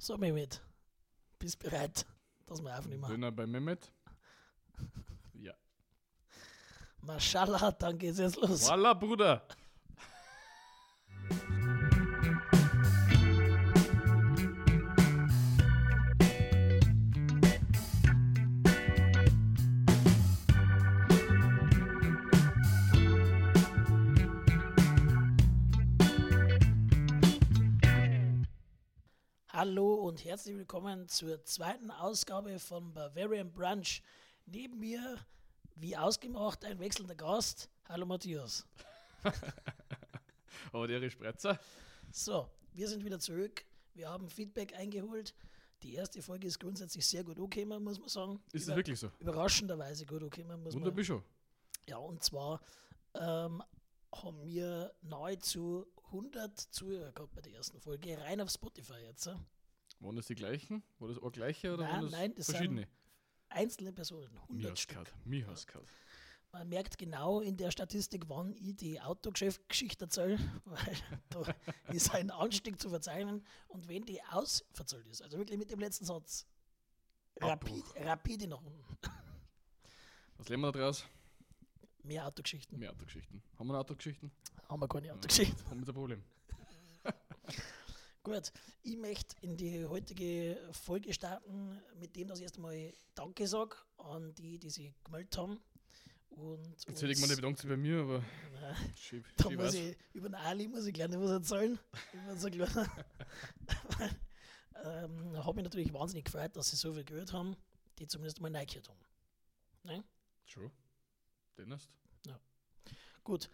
So, Mehmet, bist bereit, dass wir aufnehmen? Döner bei Mehmet. Ja. Mashallah, dann geht's jetzt los. Voila, Bruder. Und herzlich willkommen zur zweiten Ausgabe von Bavarian Brunch. Neben mir, wie ausgemacht, ein wechselnder Gast. Hallo Matthias. Aber der Spretzer. So, wir sind wieder zurück. Wir haben Feedback eingeholt. Die erste Folge ist grundsätzlich sehr gut angekommen, muss man sagen. Ist es Über- wirklich so? Überraschenderweise gut angekommen, muss man Wunderbar schon. Ja, und zwar ähm, haben wir nahezu 100 Zuhörer gehabt bei der ersten Folge, rein auf Spotify jetzt. Waren das die gleichen? War das auch gleiche oder Nein, waren das, nein, das verschiedene? Einzelne Personen, Mir 100 hast Stück. Mir gehört. Man merkt genau in der Statistik, wann ich die Autogeschäft-Geschichte erzähle, weil da ist ein Anstieg zu verzeichnen. Und wenn die ausverzahlt ist, also wirklich mit dem letzten Satz, rapid, rapide nach unten. Was lernen wir da draus? Mehr Autogeschichten. Mehr Autogeschichten. Haben wir Autogeschichten? Haben wir keine Autogeschichte. Haben wir ein Problem. Gut, ich möchte in die heutige Folge starten, mit dem, dass ich erst einmal Danke sage an die, die sich gemeldet haben. Und Jetzt hätte ich mal nicht bedankt bei mir, aber schieb, Da muss ich, über den Ali muss ich gleich noch was erzählen. Über so ähm, habe mich natürlich wahnsinnig gefreut, dass sie so viel gehört haben, die zumindest mal reingehört haben. Ne? Schon. Den hast Gut,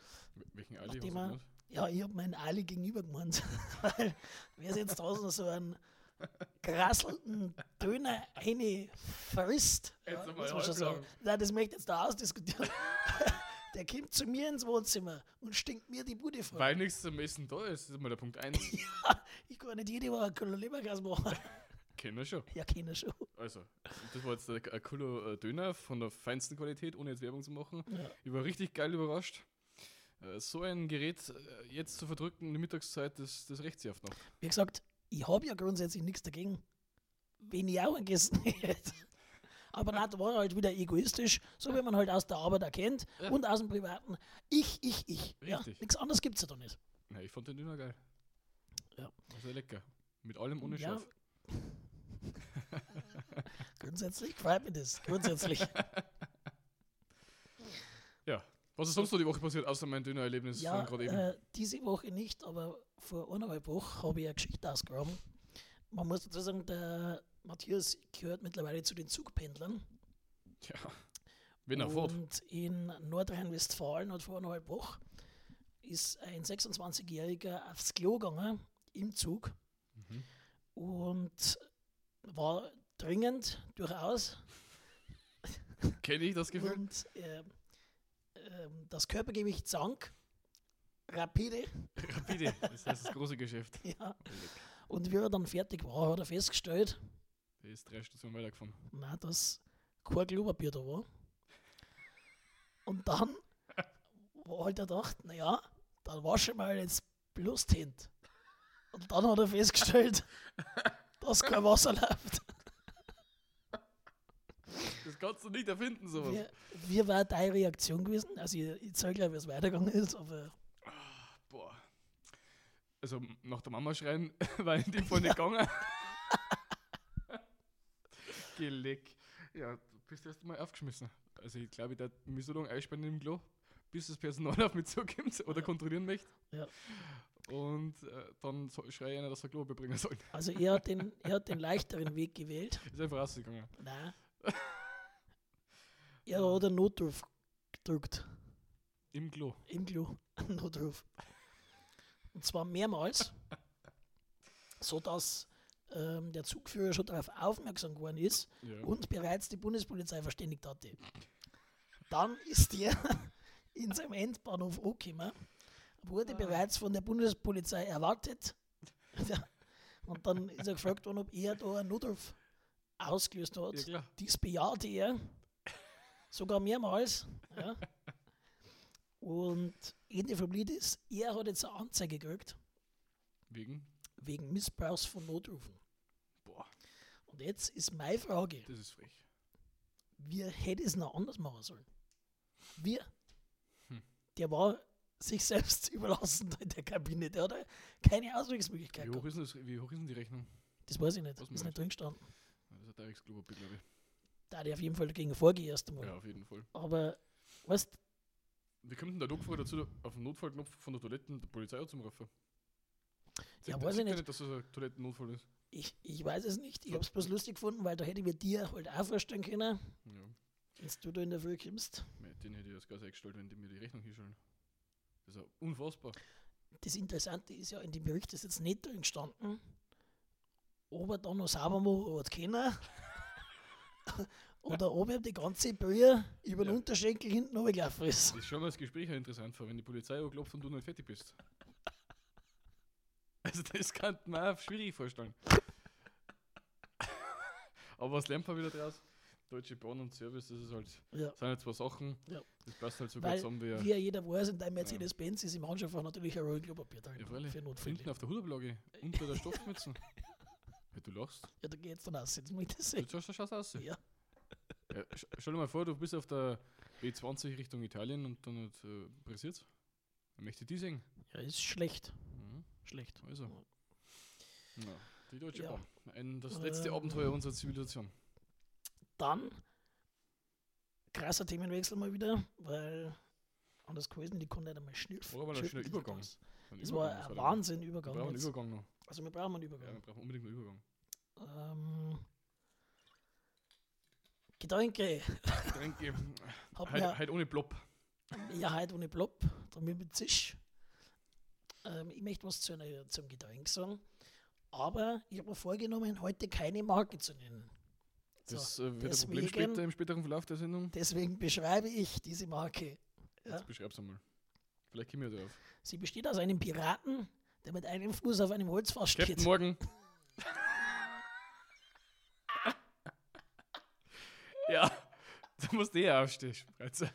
Welchen Ali Nachdem ja, ich habe meinen Ali gegenüber gemeint. Weil wer jetzt draußen so einen krasselnden Döner eine frisst, ja, muss man schon sagen. halblang. Nein, das möchte ich jetzt da ausdiskutieren. Der kommt zu mir ins Wohnzimmer und stinkt mir die Bude voll. Weil nichts zum Essen da ist, das ist mal der Punkt 1. Ich kann nicht jede Woche einen Lebergas machen. Kennen wir schon. Ja, keiner schon. Also, das war jetzt ein cooler äh, Döner von der feinsten Qualität, ohne jetzt Werbung zu machen. Ja. Ich war richtig geil überrascht. Äh, So ein Gerät äh, jetzt zu verdrücken in der Mittagszeit, das, das rächt sich oft noch. Wie gesagt, ich habe ja grundsätzlich nichts dagegen, wenn ich auch gegessen hätte. Aber nein, da war halt wieder egoistisch, so wie man halt aus der Arbeit erkennt Ja. und aus dem Privaten. Ich, ich, ich. Ja, nichts anderes gibt es ja da nicht. Na, ich fand den Döner geil. Ja. Sehr lecker. Mit allem ohne Ja. Schaf. Grundsätzlich freut mich das. Grundsätzlich. Ja. Was ist sonst noch die Woche passiert, außer mein Döner-Erlebnis ja, von gerade eben? äh, diese Woche nicht, aber vor eineinhalb Wochen habe ich eine Geschichte ausgegraben. Man muss dazu sagen, der Matthias gehört mittlerweile zu den Zugpendlern. Ja. Wenn er fährt. Und in Nordrhein-Westfalen hat vor eineinhalb Wochen ist ein 26-Jähriger aufs Klo gegangen im Zug Mhm. und war dringend durchaus. Kenne ich das Gefühl? Und ähm, das Körpergewicht sank rapide. Rapide. Das heißt das große Geschäft. Ja. Und wie er dann fertig war, hat er festgestellt, Der ist drei Stationen weitergefahren. na, dass kein Klopapier da war. Und dann war halt er gedacht, naja, dann wasche mal jetzt Hände. Und dann hat er festgestellt, dass kein Wasser läuft. Das kannst du nicht erfinden, sowas. Wie, wie war deine Reaktion gewesen? Also ich, ich zeige gleich, wie es weitergegangen ist, aber Boah. Also nach der Mama schreien war in dem Fall nicht gegangen. Geleck. Ja, du bist erst mal aufgeschmissen. Also ich glaube, ich darf mich so lange einsperren im Klo, bis das Personal auf mich zukommt oder kontrollieren möchte. ja. Und äh, dann so, schreie ich einer, dass er Klo bringen soll. Also er hat den, er hat den leichteren Weg gewählt. Ist einfach rausgegangen. Nein. Er hat einen Notruf gedrückt. Im Klo. Im Klo. Notruf. Und zwar mehrmals, sodass ähm, der Zugführer schon darauf aufmerksam geworden ist Ja. und bereits die Bundespolizei verständigt hatte. Dann ist er in seinem Endbahnhof angekommen, wurde bereits von der Bundespolizei erwartet. Ja. Und dann ist er gefragt worden, ob er da einen Notruf ausgelöst hat. Ja. Dies bejahte er. Sogar mehrmals. Ja. Und Ende vom Lied ist, er hat jetzt eine Anzeige gekriegt Wegen? wegen Missbrauchs von Notrufen. Und jetzt ist meine Frage, Das ist frech. wie hätte es noch anders machen sollen? Wir. Hm. Der war sich selbst überlassen in der Kabine. Der hat keine Auswegsmöglichkeit Wie hoch, gehabt. ist das, wie hoch ist denn die Rechnung? Das weiß ich nicht. Was ist nicht drin gestanden. Das ist ein Dreiecksklopapier, glaube ich. Da hat er auf jeden Fall dagegen vorgehen erst einmal. Ja, auf jeden Fall. Aber, weißt Wie kommt denn der Doktor dazu, auf den Notfallknopf von der Toilette die Polizei anzurufen? Ja, weiß ich der nicht. dass das ein Toilettennotfall ist. ich, ich weiß es nicht. Ich habe es bloß lustig gefunden, weil da hätte ich mir dir halt auch vorstellen können, Ja, wenn du da in der Früh kommst. den hätte ich als Gas eingestellt, wenn die mir die Rechnung hinstellen. Das ist ja unfassbar. Das Interessante ist ja, in dem Bericht ist jetzt nicht drin gestanden, ob er sauber machen hat können. Oder ob er die ganze Brühe über den Ja. Unterschenkel hinten runtergelaufen ist. Das ist schon mal das Gespräch interessant vor, wenn die Polizei anklopft und du nicht fertig bist. Also das kann man auch schwierig vorstellen. Aber was lernt man wieder draus? Deutsche Bahn und Service, das ist halt, Ja. sind halt zwei Sachen. Ja. Das passt halt so gut Weil, zusammen wie wie ja jeder weiß, in deinem Mercedes-Benz ist im Handschuhfach natürlich ein Rollen Klopapier drin. ja, für Notfälle. Hinten auf der Hudablage, unter der Stoffmütze. Ja, du lachst. Ja, da geht's dann aus. Jetzt muss ich das Du sehen. schaust, schaust aus. Ja. Ja, stell dir mal vor, du bist auf der B20 Richtung Italien und dann hat äh, pressiert. Dann möchte ich die sehen. ja, ist schlecht. Mhm. Schlecht. Also. Ja, die Deutsche Ja. Bahn. Ein, das letzte Ähm. Abenteuer unserer Zivilisation. Dann krasser Themenwechsel mal wieder, weil anders gewesen, die konnte nicht einmal schnüffeln. War aber ein schöner Übergang. Das war ein Wahnsinn Übergang. Übergang noch. Also wir brauchen einen Ja, Übergang. wir brauchen unbedingt einen Übergang. Ähm, Getränke. Getränke. Hab Heute mir halt ohne Blob. ja heute ohne Blob, damit mit Zisch. Ähm, ich möchte was zu einer, zum Getränk sagen. Aber ich habe mir vorgenommen, heute keine Marke zu nennen. So, Das äh, wird ein Problem deswegen- später im späteren Verlauf der Sendung. deswegen beschreibe ich diese Marke. Ja. Jetzt beschreib's einmal. Vielleicht kommen wir darauf. Sie besteht aus einem Piraten, der mit einem Fuß auf einem Holzfass Captain steht. Morgan. ja, da musst du eh aufstehen. Spreizer.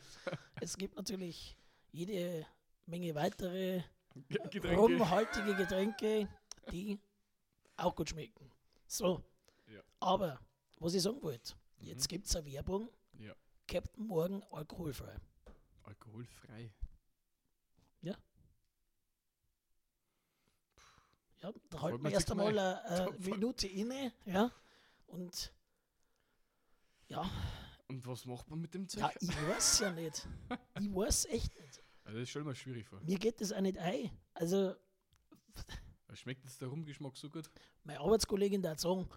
Es gibt natürlich jede Menge weitere Getränke. rumhaltige Getränke, die auch gut schmecken. So, Ja. aber was ich sagen wollte, jetzt Mhm. gibt es eine Werbung, Ja. Captain Morgan alkoholfrei. Alkoholfrei. Ja, da halten wir erst einmal mal. eine, Da eine Minute inne, ja, und ja, Und was macht man mit dem Zeug? ja, ich weiß ja nicht. Ich weiß echt nicht. Also das stell mir schwierig vor. Mir geht das auch nicht ein. Also, Schmeckt jetzt der Rumgeschmack so gut? meine Arbeitskollegin hat sagen,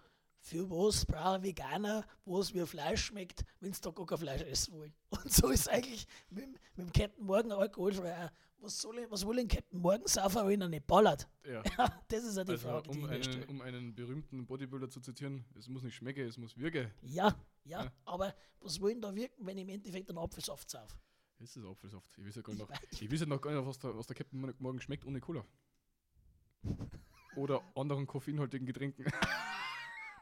für was braucht ein Veganer, was wie Fleisch schmeckt, wenn sie da gar kein Fleisch essen wollen. Und so ist eigentlich mit, dem- mit dem Captain Morgan alkoholfrei. Was, soll ich, was will ein Captain Morgan saufen, wenn er nicht ballert? Ja. Das ist ja die Also, Frage, die um ich mir einen, stelle. um einen berühmten Bodybuilder zu zitieren, es muss nicht schmecken, es muss wirken. Ja, ja, Ja. aber was wollen da wirken, wenn ich im Endeffekt einen Apfelsaft sauf? Das ist Apfelsaft. Ich weiß ja gar Ich nicht, weiß- ich weiß ja noch gar nicht was, der, was der Captain Morgan schmeckt ohne Cola. Oder anderen koffeinhaltigen Getränken.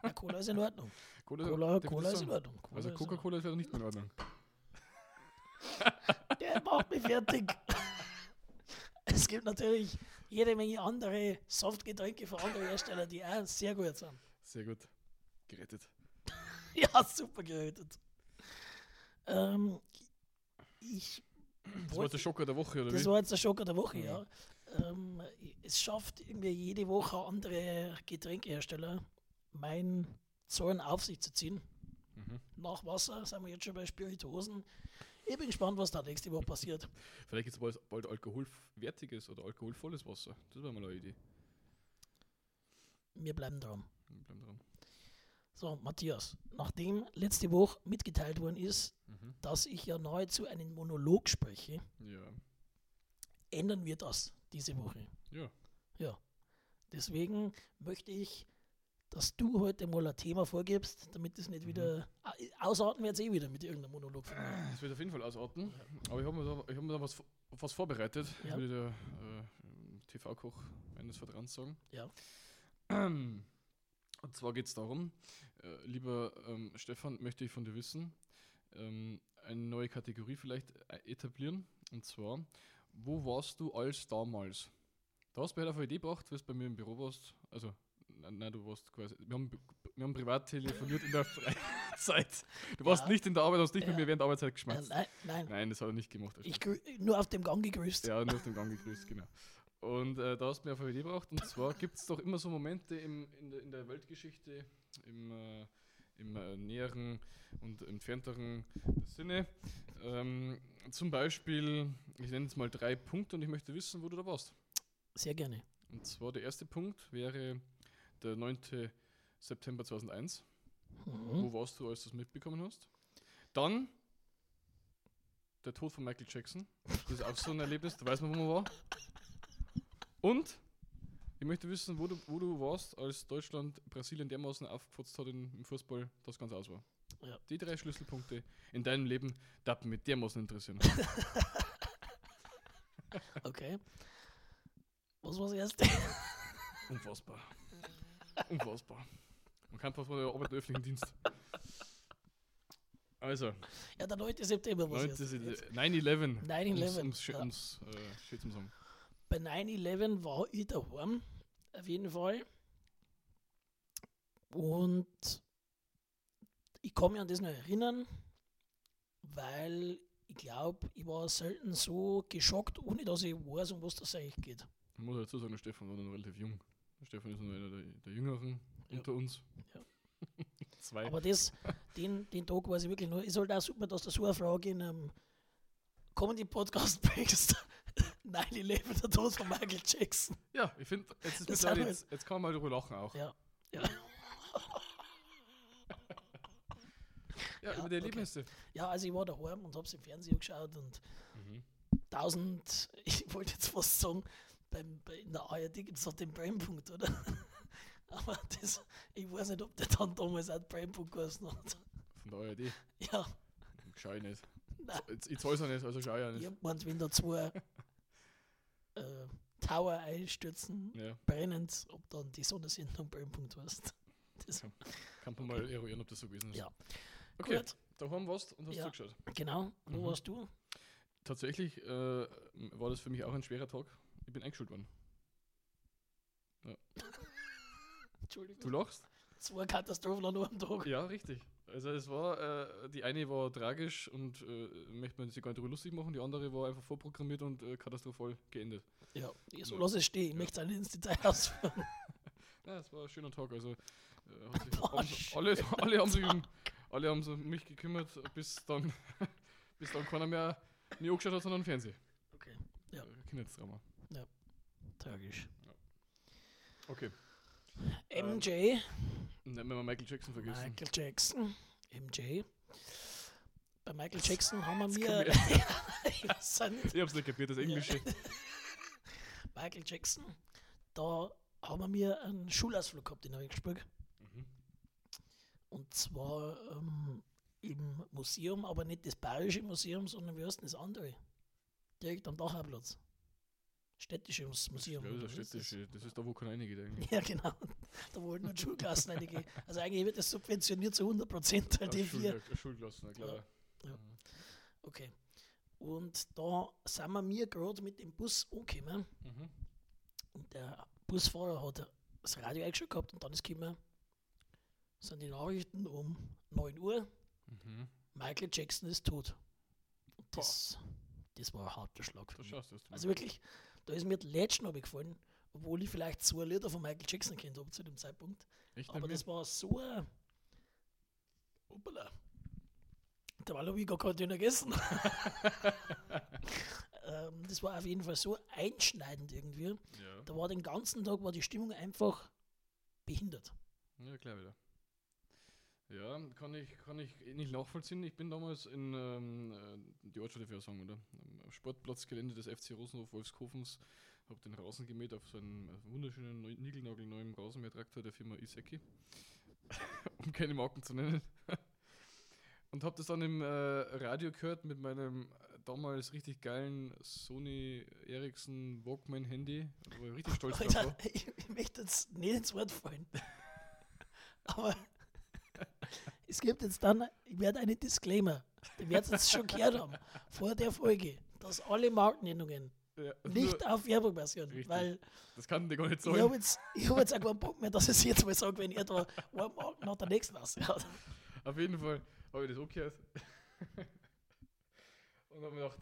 Ja, Cola ist in Ordnung. Cola, Cola, Cola ist in? Ordnung. Cola Also Coca-Cola ist leider nicht mehr in Ordnung. Der macht mich fertig. Es gibt natürlich jede Menge andere Softgetränke von anderen Herstellern, die auch sehr gut sind. Sehr gut. Gerettet. Ja, super gerettet. Ähm, ich Das war jetzt der Schocker der Woche, oder das wie? war jetzt der Schocker der Woche, Mhm. ja. Ähm, es schafft irgendwie jede Woche andere Getränkehersteller, mein Zorn auf sich zu ziehen. Mhm. Nach Wasser sind wir jetzt schon bei Spirituosen. Ich bin gespannt, was da nächste Woche passiert. Vielleicht gibt es bald, bald alkoholwertiges oder alkoholvolles Wasser. Das wäre mal eine Idee. Wir bleiben dran. Wir bleiben dran. So, Matthias, nachdem letzte Woche mitgeteilt worden ist, Mhm. dass ich ja nahezu einen Monolog spreche, Ja. ändern wir das diese Woche. Ja. Ja. Deswegen möchte ich, dass du heute mal ein Thema vorgibst, damit es nicht Mhm. wieder. Ah, Ausarten wir jetzt eh wieder mit irgendeinem Monolog. Das wird auf jeden Fall ausarten. Aber ich habe mir, da, ich hab mir da was, was vorbereitet, Ja. würde der äh, TV-Koch meines Vertrauens sagen. Ja. Und zwar geht es darum, äh, lieber ähm, Stefan, möchte ich von dir wissen, ähm, eine neue Kategorie vielleicht äh, etablieren. Und zwar, wo warst du als damals? Da hast du mir halt auf eine Idee gebracht, wie du bei mir im Büro warst. Also nein, du warst quasi. Wir haben, wir haben privat telefoniert in der Freizeit. Du warst Ja. nicht in der Arbeit, hast nicht mit Ja. mir während der Arbeitszeit geschmatzt. nein, nein. Nein, das hat er nicht gemacht. Ich nur auf dem Gang gegrüßt. Ja, nur auf dem Gang gegrüßt, genau. Und äh, da hast du mir auf eine Idee gebracht. Und zwar gibt es doch immer so Momente im, in, der, in der Weltgeschichte, im, äh, im äh, näheren und entfernteren Sinne. Ähm, zum Beispiel, ich nenne jetzt mal drei Punkte und ich möchte wissen, wo du da warst. Sehr gerne. Und zwar der erste Punkt wäre der 9. September 2001. Mhm. Wo warst du, als du es mitbekommen hast? Dann der Tod von Michael Jackson. Das ist auch so ein Erlebnis, da weiß man, wo man war. Und ich möchte wissen, wo du, wo du warst, als Deutschland Brasilien dermaßen aufgefotzt hat im Fußball, dass ganz aus war. Ja. Die drei Schlüsselpunkte in deinem Leben darf mich dermaßen interessieren. Okay. Was war das erste? Unfassbar. Unfassbar. Man kann fast mal der Arbeit im öffentlichen Dienst. Also, Ja, der 9. September war 9. das erste. Jetzt. 9-11. 9/11, Um's, ja. um's, äh, schön zu sagen. Bei 9-11 war ich daheim, auf jeden Fall. Und ich kann mich an das noch erinnern, weil ich glaube, ich war selten so geschockt, ohne dass ich weiß, um was das eigentlich geht. Ich muss dazu sagen, der Stefan war noch relativ jung. Stefan ist einer der, der Jüngeren Ja. unter uns. Ja. Zwei. Aber das, den, den Tag weiß ich wirklich nur. Ist halt auch super, dass du so eine Frage in einem Comedy-Podcast bringst. 9-11, der Tod von Michael Jackson. ja, ich finde, jetzt, ist Das mittlerweile haben wir- jetzt, jetzt kann man mal darüber lachen auch. Ja. Ja, Ja, Ja, über die okay. Erlebnisse. ja also ich war daheim und hab's im Fernsehen geschaut und Mhm. 1000, ich wollte jetzt fast sagen, beim, bei, in der ARD gibt es doch den Brennpunkt, oder? Aber das, ich weiß nicht, ob der dann damals auch Brennpunkt geheißen hat. Von der ARD. Ja, Schau ich nicht. nein. Ich zahle es auch nicht, also schau ich auch Ich nicht. hab gemeint, wenn da zwei äh, Tower einstürzen, Ja, brennend, ob dann die Sonnensendung Brennpunkt heißt. Das, kann man mal eruieren, ob das so gewesen ist. Ja. Okay, Gut, daheim warst und hast Ja. zugeschaut. genau. Wo Mhm. warst du? Tatsächlich äh, war das für mich auch ein schwerer Tag. Ich bin eingeschult worden. Entschuldigung. Du lachst? Zwei Katastrophen an einem Tag. Ja, richtig. Also es war, äh, die eine war tragisch und äh, möchte man sich gar nicht darüber lustig machen, die andere war einfach vorprogrammiert und äh, katastrophal geendet. Ja, so lass es stehen. Ich möchte es nicht ins Detail ausführen. Ja, es war ein schöner Tag. Also äh, Boah, haben, alle, alle haben sich um, alle haben sich um mich gekümmert, bis dann, bis dann keiner mehr mich angeschaut hat, sondern Fernsehen. Okay, Ja. Äh, Tragisch. Okay. MJ, dann haben wir Michael Jackson vergessen. Michael Jackson, MJ. Bei Michael Jackson haben wir mir. ich. Ich hab's nicht kapiert, das Englische. Michael Jackson, da haben wir mir einen Schulausflug gehabt, ich gespielt. Mhm. Und zwar ähm, im Museum, aber nicht das Bayerische Museum, sondern wie heißt denn das andere? Direkt am Dachauerplatz. Städtische Mus- Museum. Ja, das Städtische. Das ist da, wo keiner reingeht eigentlich. Ja, genau. Da wollten nur die Schulklassen reingehen. Also eigentlich wird das subventioniert zu 100 Prozent, Als vier. Schul- Schulklassen, klar. Ja. Okay. Und da sind wir mir gerade mit dem Bus angekommen Mhm. und der Busfahrer hat das Radio eingeschaltet gehabt und dann ist gekommen, sind die Nachrichten um 9 Uhr, Mhm. Michael Jackson ist tot. Und das, das war ein harter Schlag. Also wirklich, da ist mir die letzten gefallen, obwohl ich vielleicht zwei Lieder von Michael Jackson kennt habe zu dem Zeitpunkt. Echt Aber das war so ein. Hoppala. Dabei habe ich gar keinen Döner gegessen. ähm, das war auf jeden Fall so einschneidend irgendwie. Ja. Da war den ganzen Tag war die Stimmung einfach behindert. Ja, klar wieder. Ja, kann ich, kann ich nicht nachvollziehen. Ich bin damals in ähm, äh, die Ortschaft dafür sagen, oder? Am Sportplatzgelände des FC Rosenhof Wolfskofens, habe den Rasen gemäht auf so einen äh, wunderschönen neu, niegelnagelneuen Rasenmähertraktor der Firma Iseki, um keine Marken zu nennen. Und habe das dann im äh, Radio gehört mit meinem damals richtig geilen Sony Ericsson Walkman Handy, wo ich richtig stolz drauf war. Alter, ich, ich möchte jetzt nicht ins Wort fallen. Aber es gibt jetzt dann, ich werde einen Disclaimer, den werdet jetzt schon gehört haben, vor der Folge, dass alle Markennennungen Ja, Nicht nur- auf Werbung-Version, Richtig. weil Das kann dir gar nicht ich sagen. habe jetzt, ich hab jetzt auch keinen Bock mehr, dass ich es jetzt mal sage, wenn ihr da einen Mark nach der nächsten raushaut. Auf jeden Fall habe ich das angehört. und habe mir gedacht,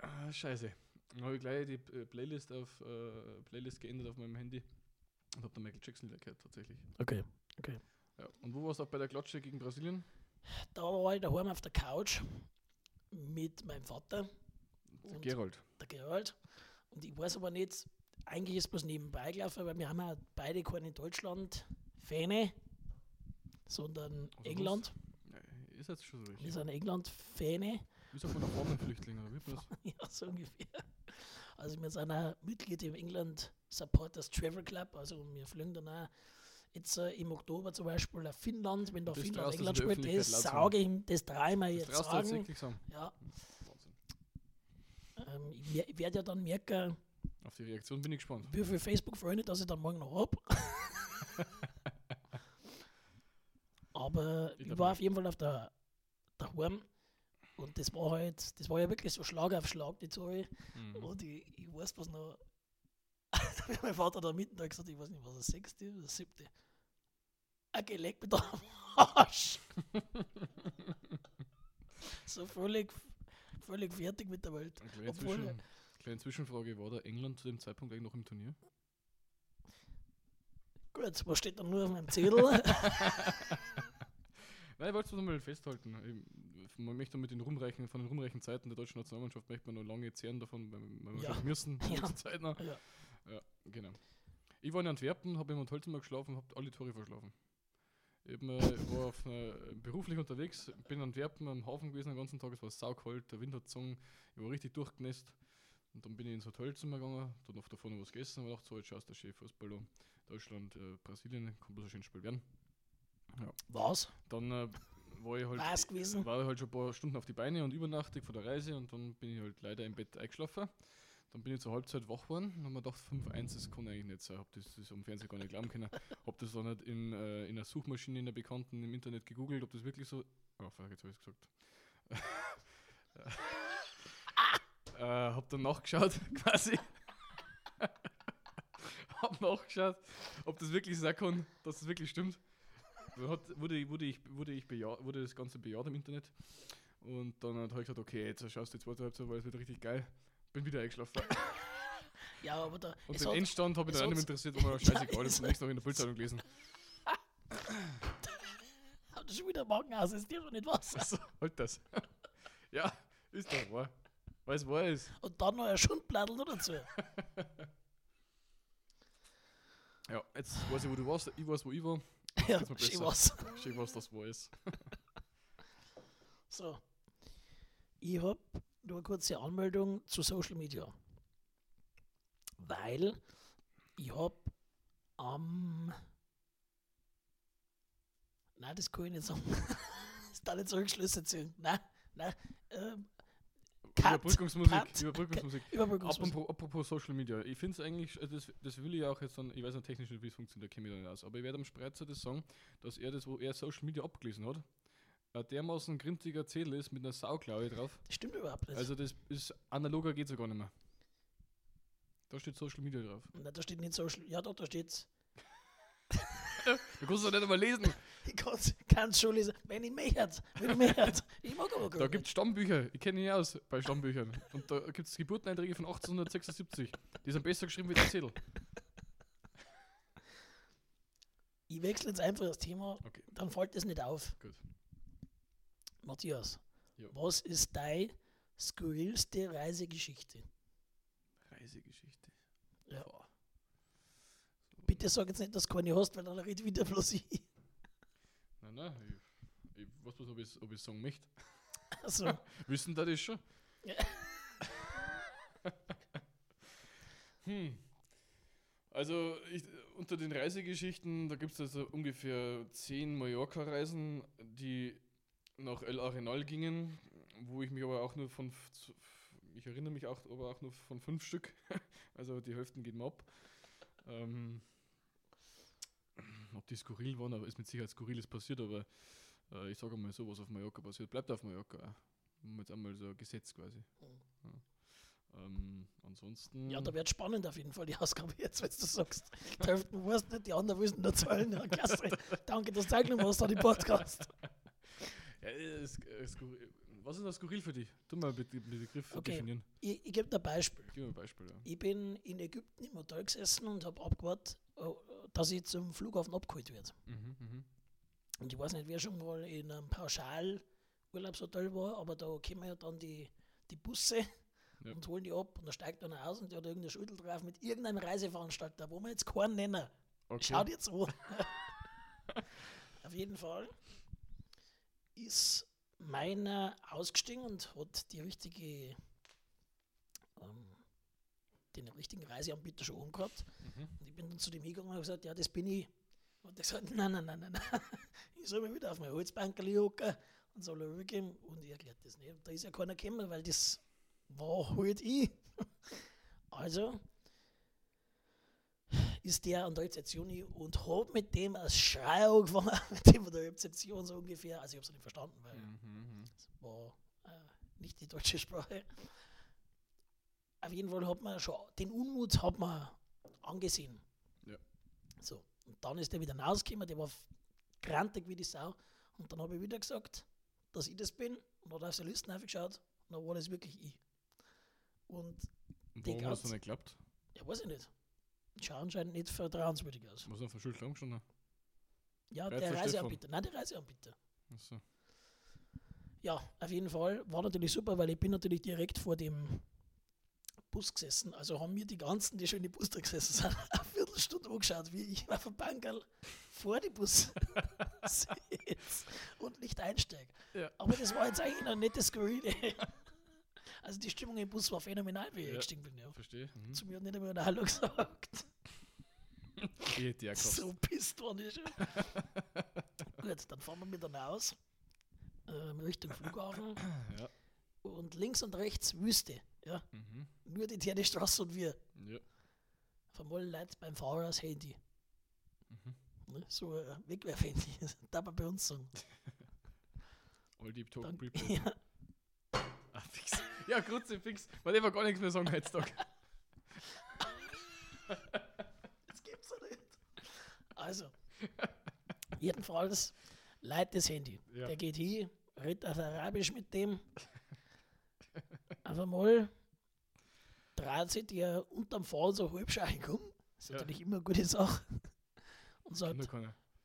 ah, scheiße. Dann habe ich gleich die äh, Playlist auf äh, Playlist geändert auf meinem Handy und habe dann Michael Jackson wieder gehört tatsächlich. Okay. Ja. Und wo warst du auch bei der Klatsche gegen Brasilien? Da war ich daheim auf der Couch mit meinem Vater, Und- Gerold. der Gerald. Und ich weiß aber nicht, eigentlich ist bloß nebenbei gelaufen, weil wir haben ja beide keine Deutschland-Fähne, sondern was? England. Ja, ist jetzt schon so Wir richtig. sind England-Fähne. Wie sagt man nach Armenflüchtlinge, oder wie das? ja, so ungefähr. Also wir sind auch Mitglied im England Supporters Travel Club. Also wir fliegen dann auch jetzt äh, im Oktober zum Beispiel nach Finnland, wenn da Das Finnland England spielt, das sage ich ihm, das dreimal Das jetzt du sagen. sagen. Ja, ähm, ich, ich werde ja dann merken, Auf die Reaktion bin ich gespannt. wie viele Facebook-Freunde, dass ich dann morgen noch habe. Aber Ich ich, war auf jeden Fall auf der daheim und das war halt, das war ja wirklich so Schlag auf Schlag, die Zahl. Mhm. Und ich, ich weiß was noch, mein Vater da mitten da gesagt, ich weiß nicht, was das sechste oder das siebte. Ein Geleck mit am Arsch. so völlig, völlig fertig mit der Welt. Eine kleine, Obwohl- Zwischen, kleine Zwischenfrage, war da England zu dem Zeitpunkt eigentlich noch im Turnier? Gut, was steht da nur auf meinem Zettel? Nein, ich wollte es nur mal festhalten. Ich, man möchte mit den rumreichen, von den rumreichen Zeiten der deutschen Nationalmannschaft möchte man noch lange zehren davon, weil, wir Ja. müssen ja. Zeit noch. Ja. ja, genau. Ich war in Antwerpen, habe im Hotelzimmer geschlafen, habe alle Tore verschlafen. Ich, war auf einer, beruflich unterwegs, bin in Antwerpen am Hafen gewesen den ganzen Tag, es war saukalt, der Wind hat gezogen, ich war richtig durchgenässt. Und dann bin ich ins Hotelzimmer gegangen, dann noch noch was gegessen und gedacht, so, jetzt schaust du schön Fußball an. Deutschland, äh, Brasilien, kann bloß ein schönes Spiel werden. was? Dann äh, war ich halt War's gewesen? war ich halt schon ein paar Stunden auf die Beine und übernachtig von der Reise und dann bin ich halt leider im Bett eingeschlafen. Dann bin ich zur Halbzeit wach geworden und habe mir gedacht, 5-1, das kann eigentlich nicht sein. Hab das, am Fernsehen gar nicht glauben können. Hab das dann nicht in, äh, in einer Suchmaschine in der Bekannten im Internet gegoogelt, ob das wirklich so. Oh, fuck, jetzt habe ich gesagt. äh, hab dann nachgeschaut, quasi. hab nachgeschaut, ob das wirklich sein kann, dass das wirklich stimmt. Hat, wurde, wurde, ich, wurde, ich bejaht, wurde das Ganze bejaht im Internet. Und dann habe ich gesagt, okay, jetzt schaust du die zweite Halbzeit, weil es wird richtig geil. Bin wieder eingeschlafen. Ja, aber da. Und den hat, Endstand habe ich auch nicht mehr interessiert, war Ja, scheißegal. Ich habe nächsten Tag in der Bildzeitung gelesen. hat schon wieder Magen aus, ist dir schon nicht was. Also, halt das. ja, ist doch wahr. Weil es wahr ist. Und dann noch ein Schundbladel noch dazu. Ja, jetzt weiß ich, wo du warst. Ich weiß, wo ich war. ja, geht's mir schön was. Schön, was das wahr ist. So. Ich habe nur eine kurze Anmeldung zu Social Media. Weil ich habe am. nein, das kann ich nicht sagen. das darf nicht Zurückschlüsse ziehen. Nein, nein. Ähm, Cut, Überbrückungsmusik. cut, Überbrückungsmusik. Überbrückungsmusik. Apropos, apropos Social Media, ich finde es eigentlich, äh, das, das will ich auch jetzt dann, ich weiß nicht technisch nicht, wie es funktioniert, da kenne ich da nicht aus, aber ich werde am Spreizer das sagen, dass er das, wo er Social Media abgelesen hat, ein dermaßen grintiger Zettel ist mit einer Sauklaue drauf. Das stimmt überhaupt nicht. Also das ist analoger geht ja gar nicht mehr. Da steht Social Media drauf. Nein, da steht nicht Social. Ja, doch, da steht's. Du kannst es doch nicht einmal lesen. Ich kann es schon lesen. Wenn ich mehr wenn ich mehr Ich mag aber gar Da nicht. gibt es Stammbücher. Ich kenne ihn ja aus bei Stammbüchern. Und da gibt es Geburteneinträge von 1876. Die sind besser geschrieben wie der Zettel. Ich wechsle jetzt einfach das Thema, Okay. dann fällt es nicht auf. Gut. Matthias, Ja. was ist deine skurrilste Reisegeschichte? Reisegeschichte. Ja. Boah. Bitte sag jetzt nicht, dass du keine hast, weil dann redet wieder bloß ich. Nein, nein. Ich, ich weiß bloß, ob ich ob ich sagen möchte. Also, Wissen da das schon? Ja. hm. Also ich, unter den Reisegeschichten, da gibt es also ungefähr zehn Mallorca-Reisen, die nach El Arenal gingen, wo ich mich aber auch nur von, ich erinnere mich auch, aber auch nur von fünf Stück, also die Hälften gehen mir ab. Ähm, ob die skurril waren, aber ist mit Sicherheit skurriles passiert, aber äh, ich sage mal so, was auf Mallorca passiert, bleibt auf Mallorca. auch. Jetzt einmal so ein Gesetz quasi. Mhm. Ja. Ähm, ansonsten. Ja, da wird spannend auf jeden Fall die Ausgabe jetzt, wenn du sagst. Die Hälfte weißt nicht, die anderen wissen nur zahlen. Ja, klasse. Danke, dass du teilgenommen hast an die Podcast. Ja, es, was ist das skurril für dich? Tu mal mit dem Begriff Okay. definieren. Ich, ich gebe dir ein Beispiel. Gib mir ein Beispiel. Ja. Ich bin in Ägypten im Hotel gesessen und habe abgewartet, äh, dass ich zum Flughafen abgeholt werde. Mhm, mhm. Und ich weiß nicht, wer schon mal in einem Pauschal-Urlaubshotel war, aber da kommen ja dann die, die Busse Ja. und holen die ab und da steigt einer aus und der hat irgendeine Schüttel drauf mit irgendeinem Reiseveranstalter, wo wir jetzt keinen nennen. Okay. Schaut jetzt an. Auf jeden Fall ist meiner ausgestiegen und hat die richtige, ähm, den richtigen Reiseanbieter schon angehabt. Mhm. Und ich bin dann zu dem hingegangen und habe gesagt, ja, das bin ich. Und er gesagt, nein, nein, nein, nein, nein. Ich soll mir wieder auf mein Holzbankerl hocken und soll er rübergehen. Und ich erklärt das nicht. Und da ist ja keiner gekommen, weil das war halt ich. Also ist der an der Rezeption und hat mit dem als Schrei angefangen, mit dem an der Rezeption so ungefähr. Also ich habe es nicht verstanden, weil Mhm, mhm. es war äh, nicht die deutsche Sprache. Auf jeden Fall hat man schon den Unmut hat man angesehen. Ja. So, und dann ist der wieder rausgekommen, der war grantig wie die Sau. Und dann habe ich wieder gesagt, dass ich das bin. Und hat auf seine Listen aufgeschaut und dann war das wirklich ich. Und warum du Katz- nicht geklappt? ja, weiß ich nicht. Schaut anscheinend nicht vertrauenswürdig aus. Was auf der Schuld schon? Ja, Red der für Reiseanbieter. Nein, der Reiseanbieter. Achso. Ja, auf jeden Fall war natürlich super, weil ich bin natürlich direkt vor dem Bus gesessen. Also haben mir die ganzen, die schon in die Bus drin gesessen sind, eine Viertelstunde angeschaut, wie ich auf dem Bankerl vor die Bus sitze und nicht einsteige. Ja. Aber das war jetzt eigentlich noch nicht das Skurrile. Also die Stimmung im Bus war phänomenal, wie ich Ja. eingestiegen bin. Ja. Verstehe. Mhm. Zu mir hat nicht einmal ein Hallo gesagt. So pisst war ich. Gut, dann fahren wir mit dann aus, ähm, Richtung Flughafen. Ja. Und links und rechts Wüste. Ja. Mhm. Nur die Theaterstraße und wir. Ja. Von allen Leuten beim Fahrer das Handy. Mhm. Ne? So ein Wegwerfhandy. Das darf man bei uns sagen. All deep talk Dann, ja. Ja, kurze fix. Weil ich war gar nichts mehr sagen heutzutage. das gibt's ja nicht. Also, jedenfalls, Leute das Handy. Ja. Der geht hin, redet auf Arabisch mit dem. Auf einmal dreht sich der unterm Fall so halb um. Das ist Ja. natürlich immer eine gute Sache. Und sagt.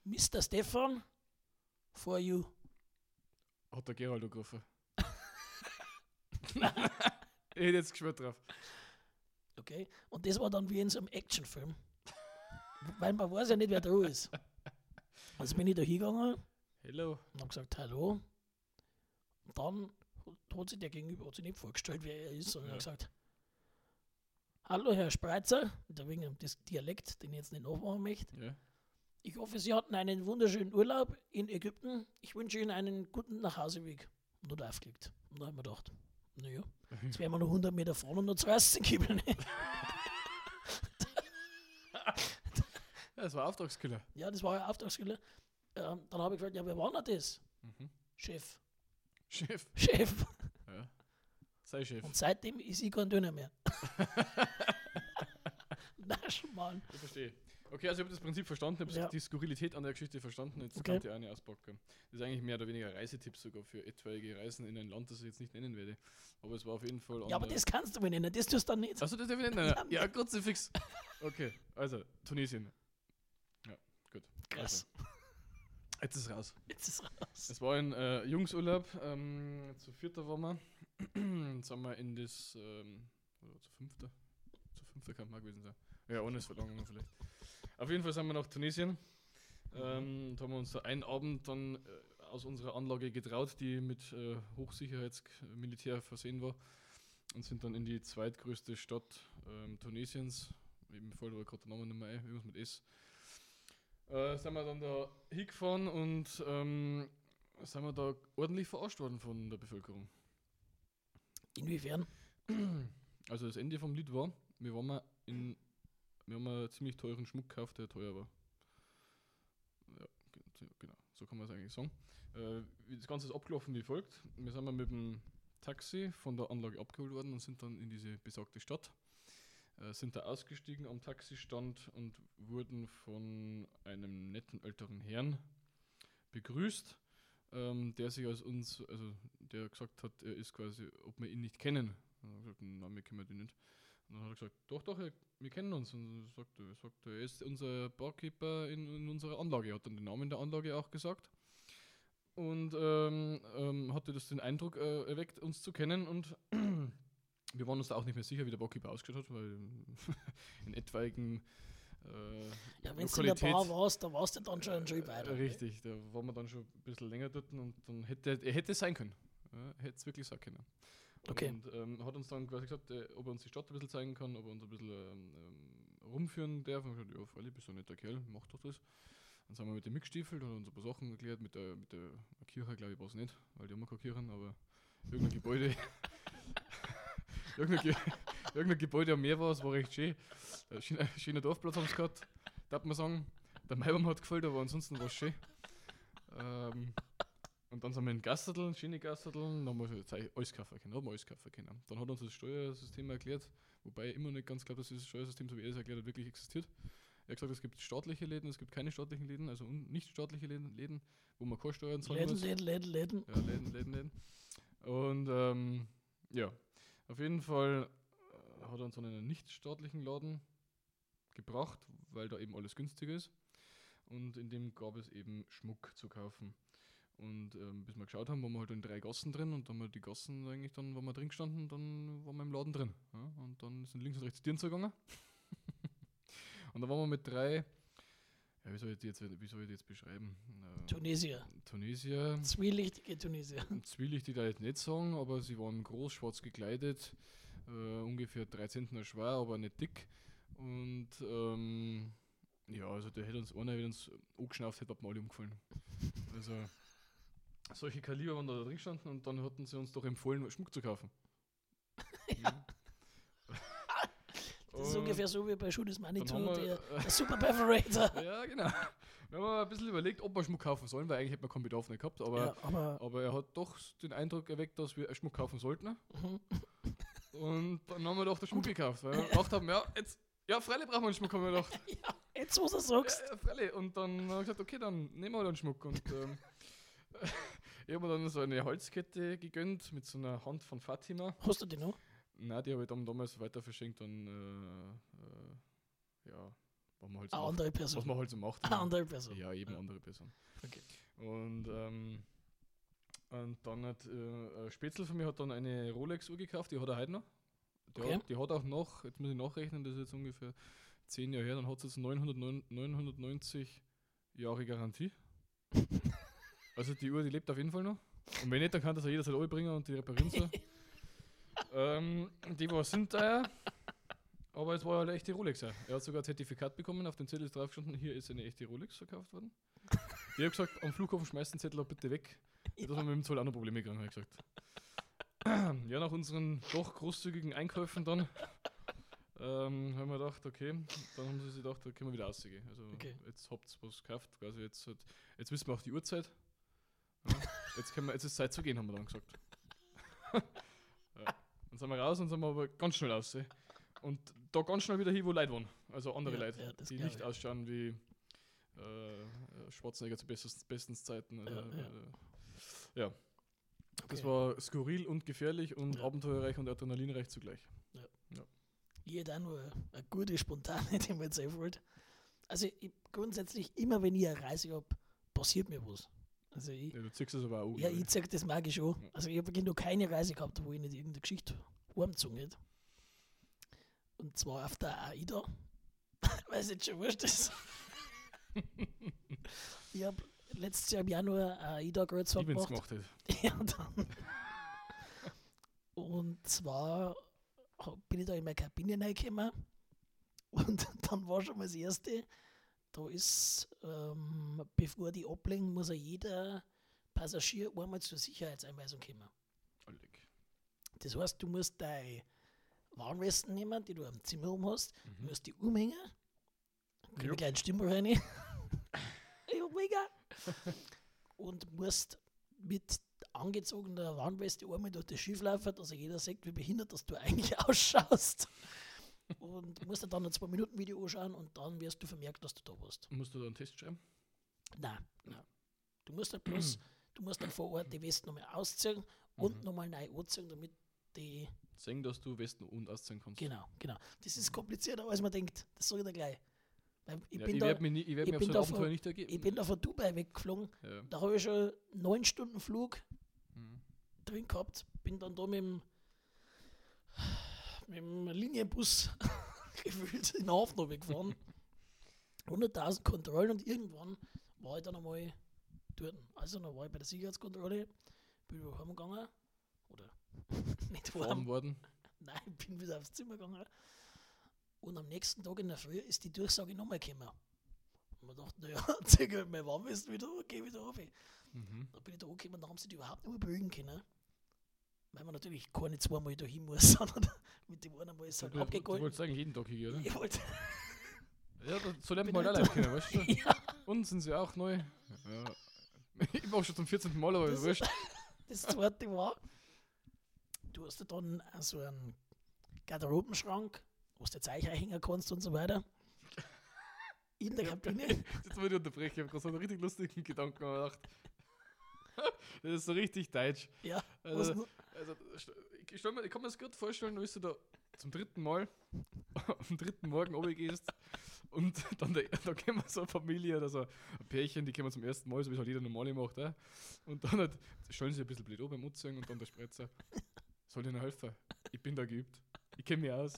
Mr. Stefan, for you. Hat der Gerald angerufen. ich hätte jetzt geschwört drauf. Okay? Und das war dann wie in so einem Actionfilm. Weil man weiß ja nicht, wer da ist. Also bin ich da hingegangen Hello. und habe gesagt, hallo. Und dann hat sich der Gegenüber hat sich nicht vorgestellt, wer er ist, sondern Ja. hat gesagt, hallo Herr Spreitzer, wegen des Dialekt, den ich jetzt nicht nachmachen möchte. Ja. Ich hoffe, Sie hatten einen wunderschönen Urlaub in Ägypten. Ich wünsche Ihnen einen guten Nachhauseweg. Und hat aufgelegt. Und da haben wir gedacht, naja, jetzt wären wir noch 100 Meter vorne und noch zu essen kibbeln. ja. Das war Auftragskiller. ja, das war ja Auftragsgeber. Ähm, dann habe ich gefragt, ja, wer war denn das? Mhm. Chef. Chef. Chef. Ja. Sei Chef. Und seitdem ist ich kein Döner mehr. Na, schon mal. Ich verstehe. Okay, also ich habe das Prinzip verstanden, ich habe Ja. die Skurrilität an der Geschichte verstanden. Jetzt Okay. kann ich eine auspacken. Das ist eigentlich mehr oder weniger Reisetipps sogar für etwaige Reisen in ein Land, das ich jetzt nicht nennen werde. Aber es war auf jeden Fall. Ja, aber das kannst du mir nennen, das tust du dann nicht. Achso, das darf ich nicht nennen. Ja, Ja, kurze fix. Okay, also Tunesien. Ja, gut. Krass. Also, jetzt ist raus. Jetzt ist raus. Es war ein äh, Jungsurlaub, ähm, zu vierter waren wir. Jetzt sind wir in das, ähm, oder zu fünfter? Zu fünfter kann man gewesen sein. Ja, ohne Verlangung vielleicht. Auf jeden Fall sind wir nach Tunesien. Ähm, da haben uns da einen Abend dann äh, aus unserer Anlage getraut, die mit äh, Hochsicherheitsmilitär versehen war. Und sind dann in die zweitgrößte Stadt ähm, Tunesiens. Eben war gerade der Name nicht mehr ein, irgendwas mit S. Äh, sind wir dann da hingefahren und ähm, sind wir da ordentlich verarscht worden von der Bevölkerung. Inwiefern? Also das Ende vom Lied war, wir waren mal in, wir haben einen ziemlich teuren Schmuck gekauft, der teuer war. Ja, ge- genau, so kann man es eigentlich sagen. Äh, das Ganze ist abgelaufen wie folgt. Wir sind mit dem Taxi von der Anlage abgeholt worden und sind dann in diese besagte Stadt. Äh, sind da ausgestiegen am Taxistand und wurden von einem netten älteren Herrn begrüßt, ähm, der sich als uns, also der gesagt hat, er ist quasi, ob wir ihn nicht kennen. Und gesagt, nein, wir kennen den nicht. Und dann hat er gesagt, doch, doch, wir kennen uns. Und er sagt, er sagt, er ist unser Barkeeper in, in unserer Anlage. Er hat dann den Namen der Anlage auch gesagt. Und ähm, ähm, hatte das den Eindruck äh, erweckt, uns zu kennen. Und wir waren uns da auch nicht mehr sicher, wie der Barkeeper ausgeschaut hat, weil in etwaigen äh, Ja, wenn du in der Bar warst, da warst du dann schon äh, weiter. Richtig, da waren wir dann schon ein bisschen länger dort und dann hätte er hätte es sein können. Ja, hätte es wirklich sein können. Okay. Und ähm, hat uns dann quasi gesagt, äh, ob er uns die Stadt ein bisschen zeigen kann, ob er uns ein bisschen ähm, ähm, rumführen darf. Und ich gesagt, ja, freilich, bist du ein netter Kerl, mach doch das. Dann sind wir mit dem mitgestiefelt und uns ein paar Sachen erklärt. Mit der, mit der Kirche, glaube ich, war es nicht, weil die haben ja keine Kirchen, aber irgendein Gebäude. irgendein, Ge irgendein Gebäude am Meer war, es war recht schön. Ein schöner, schöner Dorfplatz haben sie gehabt, darf man sagen. Der Maibaum hat gefällt, aber ansonsten war es schön. Ähm, und dann sind wir in Gasserteln, schöne Gasserteln, dann haben wir jetzt alles kaufen können, haben wir alles kaufen können. Dann hat uns das Steuersystem erklärt, wobei ich immer nicht ganz glaube, dass dieses Steuersystem, so wie er es erklärt hat, wirklich existiert. Er hat gesagt, es gibt staatliche Läden, es gibt keine staatlichen Läden, also nicht staatliche Läden, Läden, wo man keine Steuern zahlen Läden, muss. Läden, Läden, Läden. Ja, Läden, Läden, Läden. Und ähm, ja, auf jeden Fall äh, hat er uns an einen nichtstaatlichen Laden gebracht, weil da eben alles günstiger ist. Und in dem gab es eben Schmuck zu kaufen. Und ähm, bis wir geschaut haben, waren wir halt in drei Gassen drin und dann haben wir die Gassen eigentlich dann, waren wir drin gestanden, dann waren wir im Laden drin. Ja? Und dann sind links und rechts Türen zugegangen. und dann waren wir mit drei, ja, wie soll ich die jetzt, wie soll ich die jetzt beschreiben? Äh, Tunesier. Tunesier. Zwielichtige Tunesier. Das will ich dir da jetzt nicht sagen, aber sie waren groß, schwarz gekleidet, äh, ungefähr drei Zentner schwer, aber nicht dick. Und ähm, ja, also der hätte uns einer, wenn uns angeschnauft hätte, hat mir alle umgefallen. Also solche Kaliber waren da drin gestanden und dann hatten sie uns doch empfohlen, Schmuck zu kaufen. Ja. Das ist Und ungefähr so wie bei Schules Manitou, der, der Super Perforator. ja, genau. Wir haben ein bisschen überlegt, ob wir Schmuck kaufen sollen, weil eigentlich hätten wir keinen Bedarf nicht gehabt, aber ja, aber Aber er hat doch den Eindruck erweckt, dass wir Schmuck kaufen sollten. mhm. Und dann haben wir doch den Schmuck gekauft, weil wir gedacht haben, ja, jetzt, ja, freilich brauchen wir einen Schmuck, haben wir gedacht. ja, jetzt wo du Ja, sagst, ja, freilich. Und dann haben wir gesagt, okay, dann nehmen wir den Schmuck. Und ähm, ich habe mir dann so eine Holzkette gegönnt mit so einer Hand von Fatima. hast du die noch? Nein, die habe ich dann damals weiter verschenkt an, äh, äh, ja, was man halt so Eine macht. andere Was Person. man halt so macht. Eine andere Person. Ja, eben Ja. andere Person. Okay. Und, ähm, und dann hat äh, ein Spätzl von mir hat dann eine Rolex-Uhr gekauft, die hat er heute noch. Die, Okay. hat, die hat auch noch, jetzt muss ich nachrechnen, das ist jetzt ungefähr 10 Jahre her, dann hat sie jetzt 909 990 Jahre Garantie. also die Uhr, die lebt auf jeden Fall noch. Und wenn nicht, dann kann das ja jederzeit bringen und die reparieren sie. ähm, die war Sinteuer, aber es war halt eine echte Rolex. Ja. Er hat sogar ein Zertifikat bekommen, auf dem Zettel ist drauf gestanden, hier ist eine echte Rolex verkauft worden. Ich habe gesagt, am Flughafen schmeißt den Zettel auch bitte weg, dass wir mit dem Zoll auch noch Probleme kriegen, habe ich gesagt. Ja, nach unseren doch großzügigen Einkäufen dann ähm, haben wir gedacht, okay, dann haben sie sich gedacht, da können wir wieder aussehen. Also Okay. jetzt habt ihr was gekauft, quasi jetzt, halt, jetzt wissen wir auch die Uhrzeit. Ja, jetzt, können wir, jetzt ist Zeit zu gehen, haben wir dann gesagt. ja. Dann sind wir raus und sind wir aber ganz schnell raus. eh. Und da ganz schnell wieder hin, wo Leute waren. Also andere Ja, Leute, ja, die nicht ich. ausschauen wie äh, äh, Schwarzenegger zu bestens, bestens Zeiten. Also, Ja, ja. Äh, ja. Das Okay. war skurril und gefährlich und Ja. abenteuerreich und adrenalinreich zugleich. Ich hätte auch nur eine gute spontane, die mir jetzt einfällt. Also ich, grundsätzlich, immer wenn ich eine Reise habe, passiert mir was. Also ich, Ja, du ziehst es aber auch. ja, ich zeig das mag ich schon. Ja. Also ich habe noch keine Reise gehabt, wo ich nicht irgendeine Geschichte heimgezogen hätte. Und zwar auf der AIDA. Weil es jetzt schon wurscht ist. ich habe letztes Jahr im Januar eine AIDA ich, Kreuzfahrt gemacht. gemacht hätte. Ja, dann. Und zwar bin ich da in meine Kabine reingekommen und dann war schon mal das Erste, da ist, ähm, bevor die ablegen, muss ja jeder Passagier einmal zur Sicherheitseinweisung kommen. Alleg. Das heißt, du musst deine Warnwesten nehmen, die du am Zimmer um hast, du Mhm. musst die umhängen, einen Stimmel rein. ja, mega. und musst mit angezogener Warnweste einmal durch das Schiff laufen, dass jeder sieht, wie behindert dass du eigentlich ausschaust. Und du musst dir dann ein 2-Minuten-Video anschauen und dann wirst du vermerkt, dass du da warst. Musst du da einen Test schreiben? Nein, nein. Du musst halt bloß, du musst dann vor Ort die Westen nochmal ausziehen und Mhm. nochmal neu anziehen, damit die. Sehen, dass du Westen und ausziehen kannst. Genau, genau. Das ist komplizierter, als man denkt. Das sage ich dir gleich. Weil ich ja, bin ich da, werde mich, nie- ich ich auf bin so von- nicht ergeben. ich bin da von Dubai weggeflogen. ja. Da habe ich schon neun Stunden Flug Mhm. drin gehabt. Bin dann da mit dem, mit dem Linienbus gefühlt in Hafen gefahren. 100.000 Kontrollen und irgendwann war ich dann einmal dort. Also dann war ich bei der Sicherheitskontrolle, bin wieder heimgegangen. Oder nicht heim. worden. Nein, bin wieder aufs Zimmer gegangen. Und am nächsten Tag in der Früh ist die Durchsage nochmal gekommen. Und man dachte, naja, zeig mal, wann bist du wieder, geh wieder runter. Mhm. Da bin ich da angekommen, da haben sie die überhaupt nicht mehr beruhigen können. Weil man natürlich keine zweimal da hin muss, sondern mit dem einen Mal ist halt Du, du, wolltest eigentlich jeden Tag hier, oder? Ich wollte, Ja, so lernt man halt halt alle kennen, weißt du? ja, Und sind sie auch neu. Ja. Ich mach schon zum 14. Mal, aber Das- wurscht. das zweite war, du hast ja dann so einen Garderobenschrank, wo du Zeichen hängen kannst und so weiter. In der Kabine. Jetzt muss ich unterbrechen, ich habe gerade so einen richtig lustigen Gedanken gedacht. Das ist so richtig deutsch. Ja, Also? Also ich, stell mir, ich kann mir das gut vorstellen, wie du da zum dritten Mal am dritten Morgen runtergehst und dann da, da kommen so eine Familie oder so ein Pärchen, die kommen zum ersten Mal, so wie es halt jeder normale macht. Äh? Und dann halt, stellen sie ein bisschen blöd an beim Umziehen und dann der Spritzer. Soll ich Ihnen helfen? Ich bin da geübt. Ich kenne mich aus.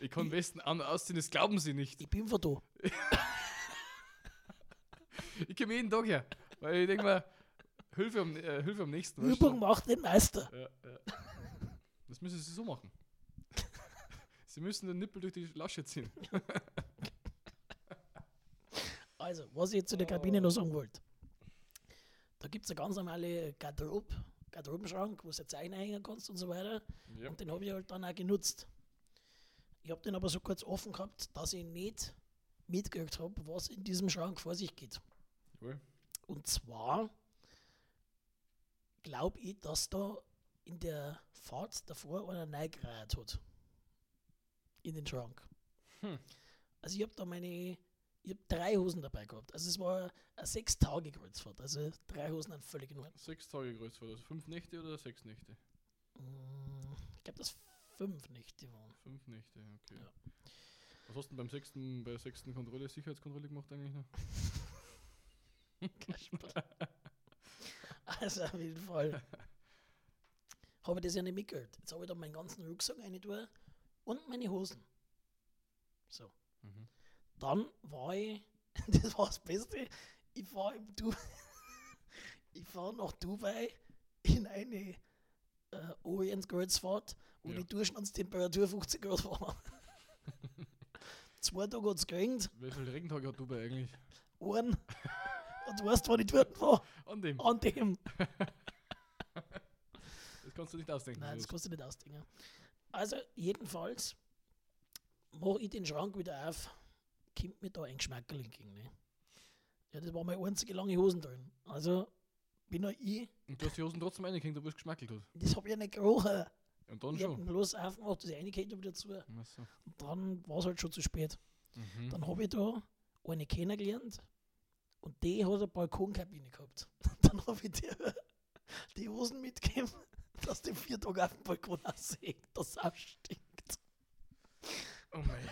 Ich kann am besten an ausziehen, das glauben sie nicht. Ich bin von da. Ich komme jeden Tag her. Weil ich denke mal, Hilfe am, äh, Hilfe am nächsten. Übung macht den Meister. Ja, ja. Das müssen sie so machen. Sie müssen den Nippel durch die Lasche ziehen. Also, was ich jetzt zu der Kabine noch sagen wollte. Da gibt es eine ganz normale Garderob, Garderobenschrank, wo du Zeichen hängen kannst und so weiter. Ja. Und den habe ich halt dann auch genutzt. Ich habe den aber so kurz offen gehabt, dass ich nicht mitgekriegt habe, was in diesem Schrank vor sich geht. Jawohl. Und zwar glaube ich, dass da in der Fahrt davor einer reingereiht hat. In den Schrank. Hm. Also ich habe da meine, ich habe drei Hosen dabei gehabt. Also es war eine sechs Tage Kreuzfahrt. Also drei Hosen sind völlig in Ordnung. Sechs Tage Kreuzfahrt, also fünf Nächte oder sechs Nächte? Mm, Ich glaube, dass fünf Nächte waren. Fünf Nächte, okay. Ja. Was hast du denn beim sechsten, bei der sechsten Kontrolle, Sicherheitskontrolle gemacht eigentlich noch? Also auf jeden Fall. habe ich das ja nicht mitgehört. Jetzt habe ich da meinen ganzen Rucksack rein tun und meine Hosen. So. Mhm. Dann war ich, das war das Beste, ich fahre im Du ich fahre nach Dubai in eine äh, Orient-Kreuzfahrt, wo Ja. die Durchschnittstemperatur 50 Grad war. Zwei Tage hat es geregnet, Wie viele Regentage hat Dubai eigentlich? einen. Und du weißt, wann ich dort war? An dem. An dem. Das kannst du nicht ausdenken. Nein, das kannst du nicht ausdenken. Also, jedenfalls mache ich den Schrank wieder auf, kommt mir da ein Geschmackerl entgegen. Ne? Ja, das war meine einzige lange Hosen drin. Also, bin auch ich, Und du hast die Hosen trotzdem reingehängt, obwohl es geschmackelt hat. das habe ich ja nicht gerochen. Und dann Ich schon. bloß aufgemacht, dass ich reingehängt habe wieder zu. Ach so. Und dann war es halt schon zu spät. Mhm. Dann habe ich da eine kennengelernt und die hat eine Balkonkabine gehabt. Dann habe ich dir die Hosen mitgegeben, dass die vier Tage auf dem Balkon aussehen, dass es auch stinkt. Oh mein.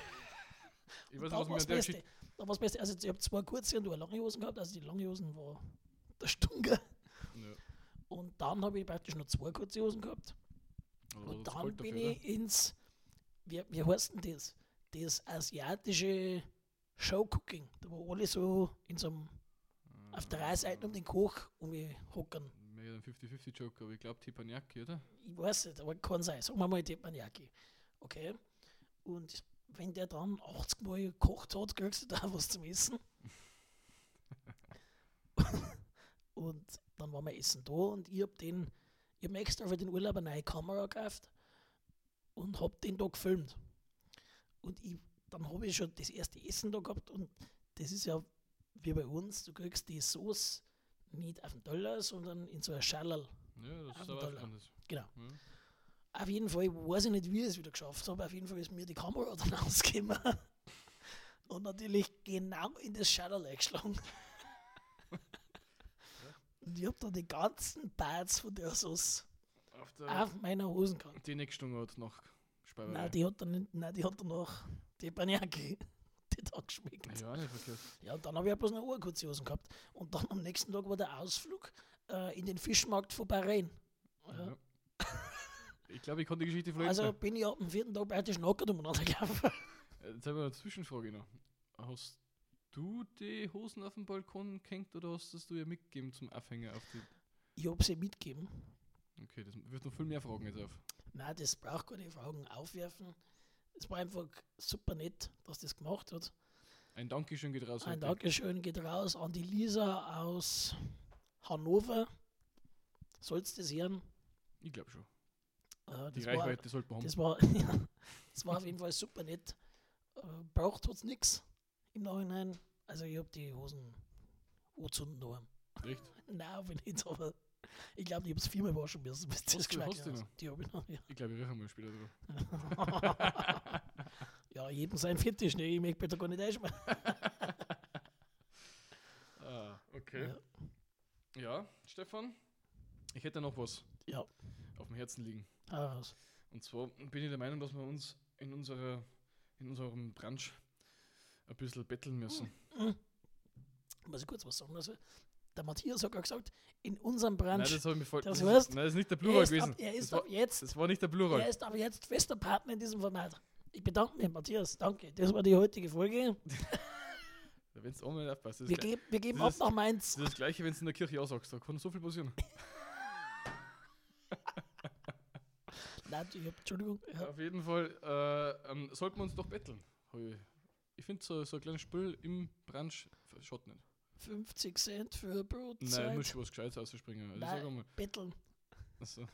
Ich weiß nicht, was mir an der. Geschichte. Da war's Beste. Also ich habe zwei kurze und eine lange Hosen gehabt. Also die lange Hosen war der Stunge. Ja. Und dann habe ich praktisch noch zwei kurze Hosen gehabt. Also Und dann bin dafür, ich ins, wie, wie heißt denn das? Das asiatische Showcooking. Da wo alle so in so einem, oder? Auf drei Seiten um den Koch um hocken. Mehr ein 50-50-Joke, aber ich glaube Teppanyaki, oder? Ich weiß nicht, aber kann sein. Sagen wir mal Teppanyaki. Okay. Und wenn der dann 80 Mal gekocht hat, kriegst du da was zum Essen. und dann war mein Essen da und ich hab den, ich hab mir extra für den Urlaub eine neue Kamera gekauft und hab den da gefilmt. Und ich, dann habe ich schon das erste Essen da gehabt und das ist ja wie bei uns, du kriegst die Sauce nicht auf den Teller, sondern in so ein Schallerl Ja, das ist aber Dollar. das. Genau. Ja. Auf jeden Fall weiß ich nicht, wie ich es wieder geschafft habe. Auf jeden Fall ist mir die Kamera dann ausgekommen. Und natürlich genau in das Schädel eingeschlagen. Und ich hab da die ganzen Pads von der Sauce Auf der auf meiner Hosen gehabt. die Neckstunde hat nach Speiberei. Nein, die hat dann nicht, nein, die hat danach die Baniaki, hat geschmeckt. Ja, nicht verkehrt. Ja, und dann habe ich bloß noch eine kurze Hosen gehabt. Und dann am nächsten Tag war der Ausflug äh, in den Fischmarkt von Bahrain. Ja. Ja. Ich glaube, ich kann die Geschichte vielleicht. Also bin ich ab dem vierten Tag praktisch nackert umeinander gelaufen. Äh, Jetzt haben wir eine Zwischenfrage noch. Hast du die Hosen auf dem Balkon gehängt oder hast das du ja mitgegeben zum Aufhänger auf die. Ich habe sie mitgegeben. Okay, das wird noch viel mehr Fragen jetzt auf. Nein, das braucht keine Fragen aufwerfen. Es war einfach super nett, dass das gemacht hat. Ein Dankeschön geht raus. Ein. Dankeschön geht raus an die Lisa aus Hannover. Sollst du das hören? Ich glaube schon. Äh, Die das, war, Reichweite sollte man haben. das, war, ja, das war auf jeden Fall super nett. Äh, braucht es nichts im Nachhinein. Also ich habe die Hosen anzünden daheim. Echt? Nein, ich nicht, aber ich glaube, ich habe es viermal waschen müssen, bis das geschmeckt hat. Die habe ich noch, ja. Ich glaube, ich rieche mal später drüber. ja, jedem sein Fetisch, ne? Ich möchte bitte gar nicht einschmecken. Ah, okay. Ja. Ja, Stefan, ich hätte noch was Ja, auf dem Herzen liegen. ah, Und zwar bin ich der Meinung, dass wir uns in, unserer, in unserem Branch ein bisschen betteln müssen. muss ich kurz was sagen. Also, der Matthias hat gerade gesagt, in unserem Nein, Branch. das habe ich mir voll. Das Das, heißt, ist, nein, das ist nicht der er Plural gewesen. ab, er ist das, war, jetzt, das war nicht der Plural. er ist aber jetzt fester Partner in diesem Format. Ich bedanke mich, Matthias. Danke. Das war die heutige Folge. Wenn du einmal aufpasst. Das Wir, geben, wir geben das ab nach Mainz. das ist das Gleiche, wenn du in der Kirche aussagst. Da kann so viel passieren. Nein, ich hab, Entschuldigung. Ja. Auf jeden Fall äh, ähm, sollten wir uns doch betteln. Ich finde so, so ein kleines Spiel im Branch schaut nicht. 50 Cent für Nein, Brotzeit. muss schon was Gescheites ausspringen. Also Nein. sag einmal. Betteln. Achso.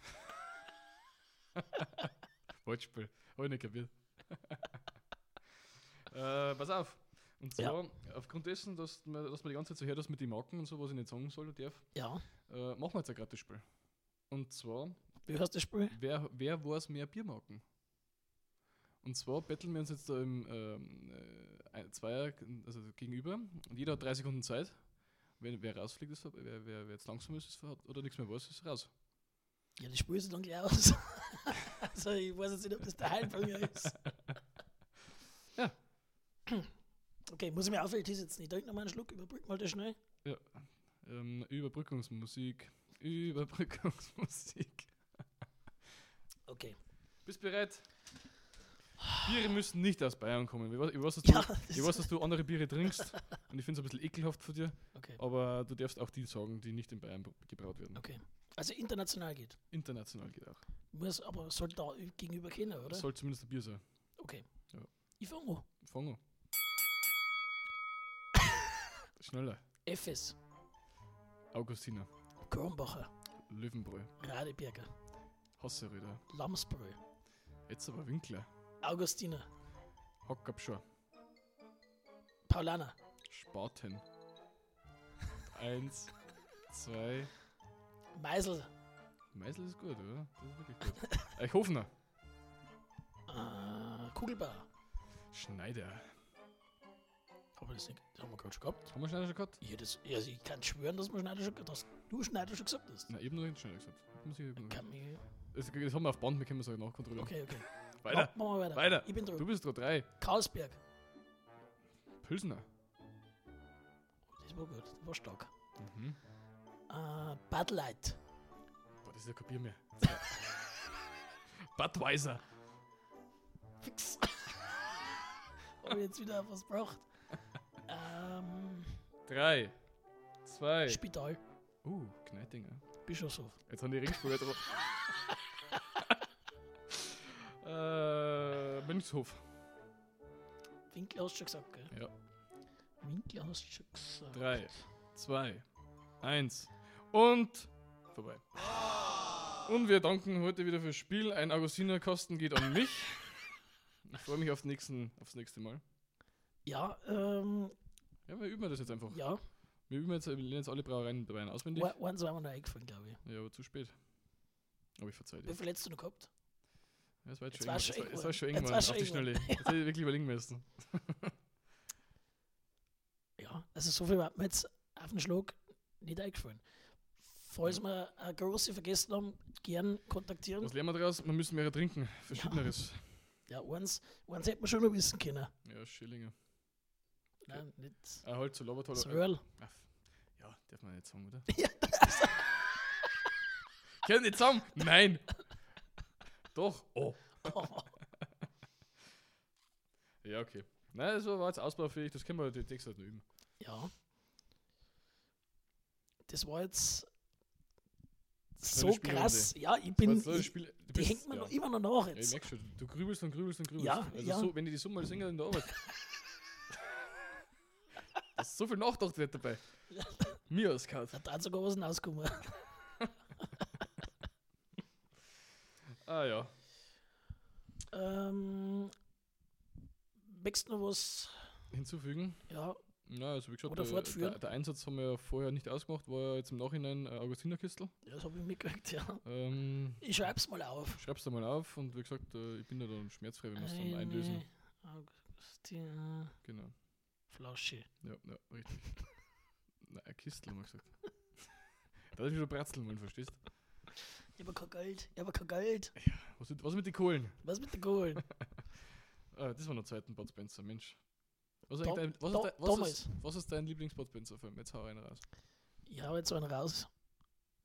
Wortspiel. Hab ich nicht kapiert. äh, pass auf. Und Ja. zwar, aufgrund dessen, dass man, dass man die ganze Zeit so hört, dass mit den Marken und so, was ich nicht sagen soll oder darf, Ja. äh, machen wir jetzt ein gratis Spiel. Und zwar, Wie heißt das Spiel? wer, wer weiß mehr Biermarken? Und zwar betteln wir uns jetzt da im ähm, äh, Zweier, also gegenüber, und jeder hat drei Sekunden Zeit. Wer, wer rausfliegt, ist, wer, wer, wer jetzt langsam ist, ist oder nichts mehr weiß, ist raus. Ja, das Spiel ist dann gleich aus. also, ich weiß jetzt nicht, ob das der Heilbringer ist. Ja. Okay, muss ich mir aufhören, jetzt nicht. Trink nochmal einen Schluck, überbrück mal das schnell. Ähm, Überbrückungsmusik. Überbrückungsmusik. Okay. Bist bereit? Biere müssen nicht aus Bayern kommen. Ich weiß, ich weiß, dass, du, Ja, ich weiß, dass du andere Biere trinkst und ich finde es ein bisschen ekelhaft von dir, okay. aber du darfst auch die sagen, die nicht in Bayern gebraut werden. okay. Also international geht. International geht auch. Muss aber sollte da gegenüber kennen, oder? Das soll zumindest ein Bier sein. Okay. Ja. Ich fange an. Fang an. Schneller. FS, Augustiner. Kronbacher, Löwenbräu. Radeberger, Hasseröder. Lamsbrö, Jetzt aber Winkler. Augustiner, Hockabschor. Paulaner, Spaten. Eins, zwei. Meisel, Meisel ist gut, oder? Das ist wirklich gut. Eichhofener. äh, Kugelbauer. Schneider. Aber das, nicht, das haben wir gerade schon gehabt. Haben wir Schneider schon gehabt? Ja, das, also ich kann schwören, dass wir Schneider schon, dass du Schneider schon gesagt hast. Na, eben noch nicht Schneider gesagt. Muss ich eben Kann mich, das, das haben wir auf Band, wir können es auch nachkontrollieren. okay, okay. Weiter. Machen wir weiter. Weiter. Ich bin Du dran. bist dran. Drei. Karlsberg. Pilsner. Das war gut, das war stark. Mhm. Äh, Bud Light. Boah, das ist ja kein Bier mehr. Budweiser. Fix. Habe ich jetzt wieder was gebraucht. Ähm, Drei. Zwei. Spital. Uh, Kneitinger. Bischofshof. Jetzt haben die Ringspule drauf. äh, hast du schon gesagt, gell? Ja. Du schon gesagt. Drei, zwei, eins und vorbei. Und wir danken heute wieder fürs Spiel. Ein Augustinerkasten geht an mich. Ich freue mich auf den nächsten, aufs nächste Mal. Ja, ähm, Ja, wir üben das jetzt einfach. ja. Wir üben jetzt, wir lernen jetzt alle Brauereien dabei auswendig. Eins war mir noch eingefallen, glaube ich. Ja, aber zu spät. Aber ich verzeih Wie dir. viel hättest du noch gehabt? Ja, Es war jetzt Jetzt schon eng- schon war- eng es war schon geworden. geworden, Jetzt auf die schon Schnelle. Jetzt hätte ich wirklich überlegen müssen. Ja, also so viel hat mir jetzt auf den Schlag nicht eingefallen. Falls wir eine große vergessen haben, gern kontaktieren. Was lernen wir daraus? Man müssen mehr trinken. Verschiedeneres. Ja, eins, eins hätte man schon noch wissen können. Ja, Schillinge. Nein, nicht Ah, halt so Lobertal. das. Ach, Ja, darf man nicht sagen, oder? Ja, Können nicht sagen? Nein! Doch. Oh. Ja, okay. Nein, das war jetzt ausbaufähig, das können wir den Text halt noch üben. ja. Das war jetzt so krass. Ja, ich Das bin. jetzt so Ich, Spiel, die bist- hängt mir ja. noch immer noch nach Ja, ich jetzt. merk schon, du grübelst und grübelst und grübelst. Ja, also ja. So, wenn die die Summe mal singen in der Arbeit. da ist so viel Nachdacht wird dabei. Mir Kat. Da hat sogar was rausgekommen. Ah ja. ähm, wächst noch was? Hinzufügen. Ja, Ja, also wie gesagt, Oder der, der, der Einsatz haben wir ja vorher nicht ausgemacht, war ja jetzt im Nachhinein äh, Augustinerkistel. das habe ich mitgekriegt, ja. Ähm, Ich schreib's mal auf. schreib's da mal auf und wie gesagt, äh, ich bin ja dann schmerzfrei, wenn wir es dann einlösen. Augustin Genau. Flasche. Ja, ja, richtig. Nein, ein Kistel haben wir gesagt. da ist wieder Bratzeln, man verstehst? Ich habe kein Geld. Ich habe kein Geld. Was, mit- was mit den Kohlen? Was mit der Kohlen? Ah, das war noch Zeit, ein Bud Spencer, Mensch. Was, ist eigentlich dein, was, da- ist dein, was, ist, was ist dein Lieblings-Bud Spencer-Film? Jetzt hau einen raus. Ich habe jetzt einen raus.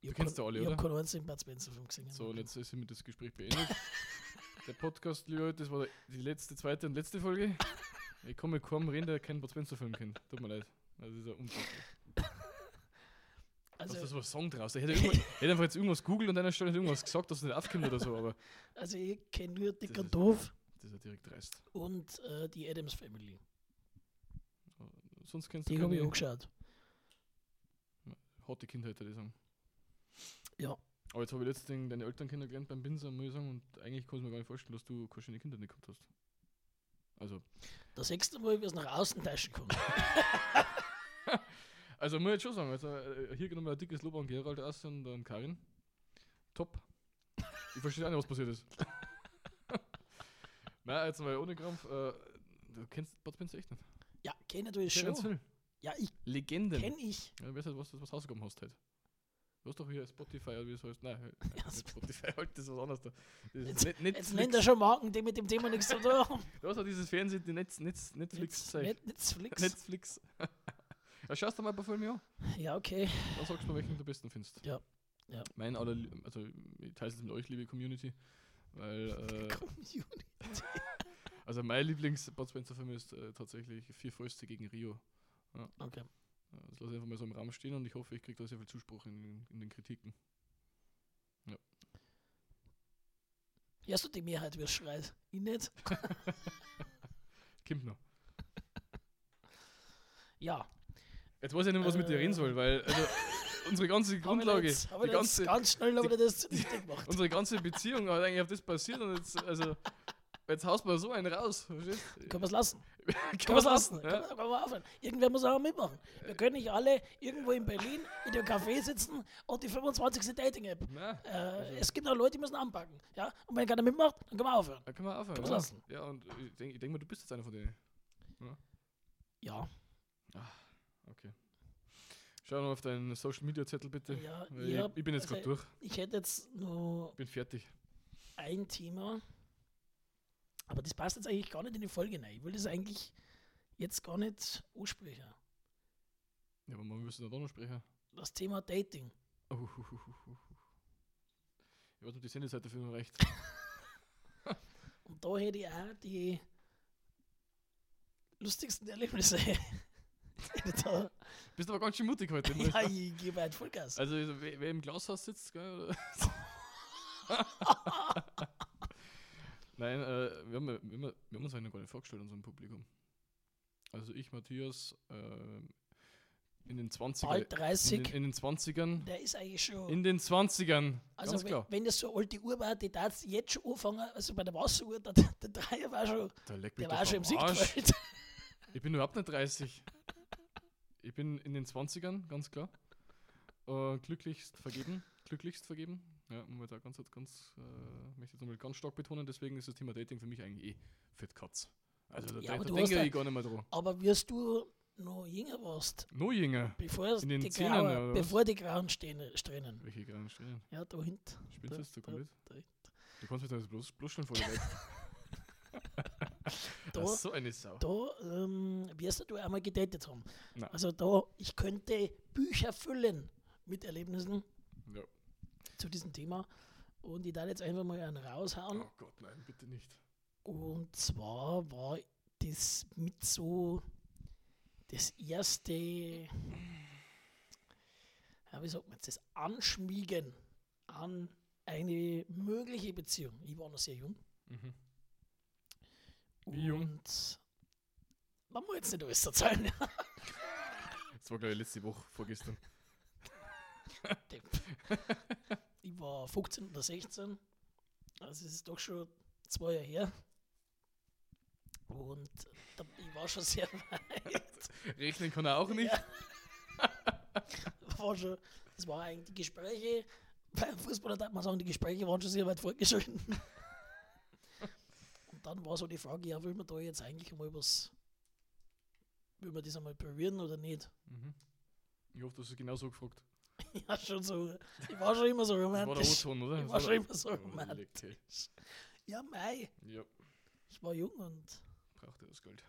Ich Du kennst ja alle, Ich habe oder? keinen einzigen Bud Spencer Film gesehen. So, jetzt ist hiermit das Gespräch beendet. der Podcast, liebe Leute, das war die letzte, zweite und letzte Folge. Ich komme kaum rein, der keinen Bud Spencer-Film kennt. Tut mir leid. Das ist ja unfassbar. Also, Was ist so ein Song draus? Ich hätte, ich hätte einfach jetzt irgendwas googelt und einer Stelle irgendwas gesagt, dass es nicht aufkommt oder so, aber also ich kenne nur Dick Das ist- Doof das ist ja direkt dreist. und äh, die Adams Family. Sonst kennst du Die habe ich keine angeschaut. harte Kindheit, würde ich sagen. Ja. Aber jetzt habe ich letztens deine Eltern kennengelernt beim Binser, muss ich sagen, und eigentlich kann ich mir gar nicht vorstellen, dass du keine schöne Kinder nicht gehabt hast. Also, Das sechste Mal, wie es nach außen taschen kann. also muss ich jetzt schon sagen, also äh, hier genommen ein dickes Lob an Gerald aus und an Karin. Top. Ich verstehe auch nicht, was passiert ist. Nein, jetzt mal ohne Krampf. Äh, du kennst Bud Spencer echt nicht. Ja, du es Terence schon. Hill. Ja, ich Legenden. kenne ich. Ja, weißt du, was du was rausgekommen hast heute? Du hast doch hier Spotify, oder wie es heißt. Nein, Ja, nicht Spotify, halt, das ist was anderes da. Jetzt- Net- Netflix. Jetzt nennt er schon Marken, die mit dem Thema nichts zu tun haben. Du hast auch dieses Fernsehen, die Netz, Netz, Netflix zeigt. Net- Netflix. Netflix. Ja, schaust du mal ein paar Filme an. Ja, okay. Dann sagst du mal, welchen du besten findest. Ja, ja. Mein aller, also ich teile es mit euch, liebe Community. Weil, äh, Community. also mein Lieblings-Bud Spencer-Film ist äh, tatsächlich Vier Fäuste gegen Rio. Okay. Ja, Das lasse ich einfach mal so im Raum stehen und ich hoffe, ich kriege da sehr viel Zuspruch in, den- in den Kritiken. Hörst du die Mehrheit, wie es schreit? Ich nicht. Kommt noch. Ja. Jetzt weiß ich nicht mehr, was ich mit dir reden soll, weil also, unsere ganze Grundlage, Jetzt, haben wir die ganze, ganz schnell aber das richtig gemacht. unsere ganze Beziehung hat eigentlich auf das basiert und jetzt, also, jetzt haust du mal so einen raus. Verstehst? Können wir es lassen? Kann Können wir es lassen? Ja? Können wir, können wir aufhören? Irgendwer muss auch mitmachen. Wir können nicht alle irgendwo in Berlin in dem Café sitzen und die 25. Dating-App. Äh, es gibt auch Leute, die müssen anpacken. Ja? Und wenn keiner mitmacht, dann können wir aufhören. da können wir aufhören. Können wir Ja, lassen. ja und ich denke denk mal, du bist jetzt einer von denen. Ja. Okay. Schau noch auf deinen Social Media Zettel bitte. ja ich, ich, hab, ich bin jetzt gerade also, durch. ich hätte jetzt nur Bin fertig. ein Thema, aber das passt jetzt eigentlich gar nicht in die Folge rein. Ich will das eigentlich jetzt gar nicht ansprechen. Ja, aber man müsste da noch sprechen. Das Thema Dating. Oh, hu, hu, hu. Ich weiß nicht, ob die Sendeseite für noch reicht. Und da hätte ich auch die lustigsten Erlebnisse. Da, Bist aber ganz schön mutig heute. ja, ich gebe halt Vollgas. Also, wer, wer im Glashaus sitzt, gell? Nein, äh, wir, haben, wir, haben, wir haben uns eigentlich noch gar nicht vorgestellt, unserem Publikum. Also ich, Matthias, äh, in den 20ern. Bald In 30, den, in den 20ern. der ist eigentlich schon. In den 20ern. also, wenn, wenn das so eine alte Uhr war, die darf jetzt schon anfangen. Also bei der Wasseruhr, der, der Dreier war schon, der doch war schon im. Siegfeld. Ich bin überhaupt nicht 30. Ich bin in den 20ern, ganz klar. äh, glücklichst vergeben. Glücklichst vergeben. Ja, muss da ganz, ganz, äh, möchte ich nochmal ganz stark betonen, deswegen ist das Thema Dating für mich eigentlich eh Fett Katz. Also da, Ja, da, da denke ja- ich gar nicht mehr dran. Aber wirst du noch jünger warst, Noch jünger. bevor, In den die, Zehnen, grauen, bevor die grauen Strähnen, Strähnen. Welche grauen Stellen? Ja, da hinten. Spinnst Da- du jetzt da da- komplett? da- Du kannst mich da jetzt bloß, bloßstellen vor der Welt. Da, Das ist so eine Sau. da ähm, wirst du einmal gedatet haben. Nein. Also da, ich könnte Bücher füllen mit Erlebnissen Ja. zu diesem Thema. Und ich darf jetzt einfach mal einen raushauen. Oh Gott, nein, bitte nicht. Und zwar war das mit so das erste, ja, wie sagt man jetzt, das Anschmiegen an eine mögliche Beziehung. Ich war noch sehr jung. Mhm. Wie jung? Und man muss jetzt nicht alles erzählen. Das war, glaube ich, letzte Woche, vorgestern. ich war 15 oder 16. Also es ist doch schon zwei Jahre her. Und da, ich war schon sehr weit. Rechnen kann er auch nicht. Ja. war schon, das waren eigentlich die Gespräche, beim Fußballer darf man sagen, die Gespräche waren schon sehr weit fortgeschritten. Dann war so die Frage, ja, will man da jetzt eigentlich mal was, will man das einmal probieren oder nicht? Mhm. Ich hoffe, du hast es genau so gefragt. Ja, schon so, ich war schon immer so Das war der romantisch. Oder? Ich war schon immer so romantisch. Ja, mei, Ja, ich war jung und braucht er das Geld.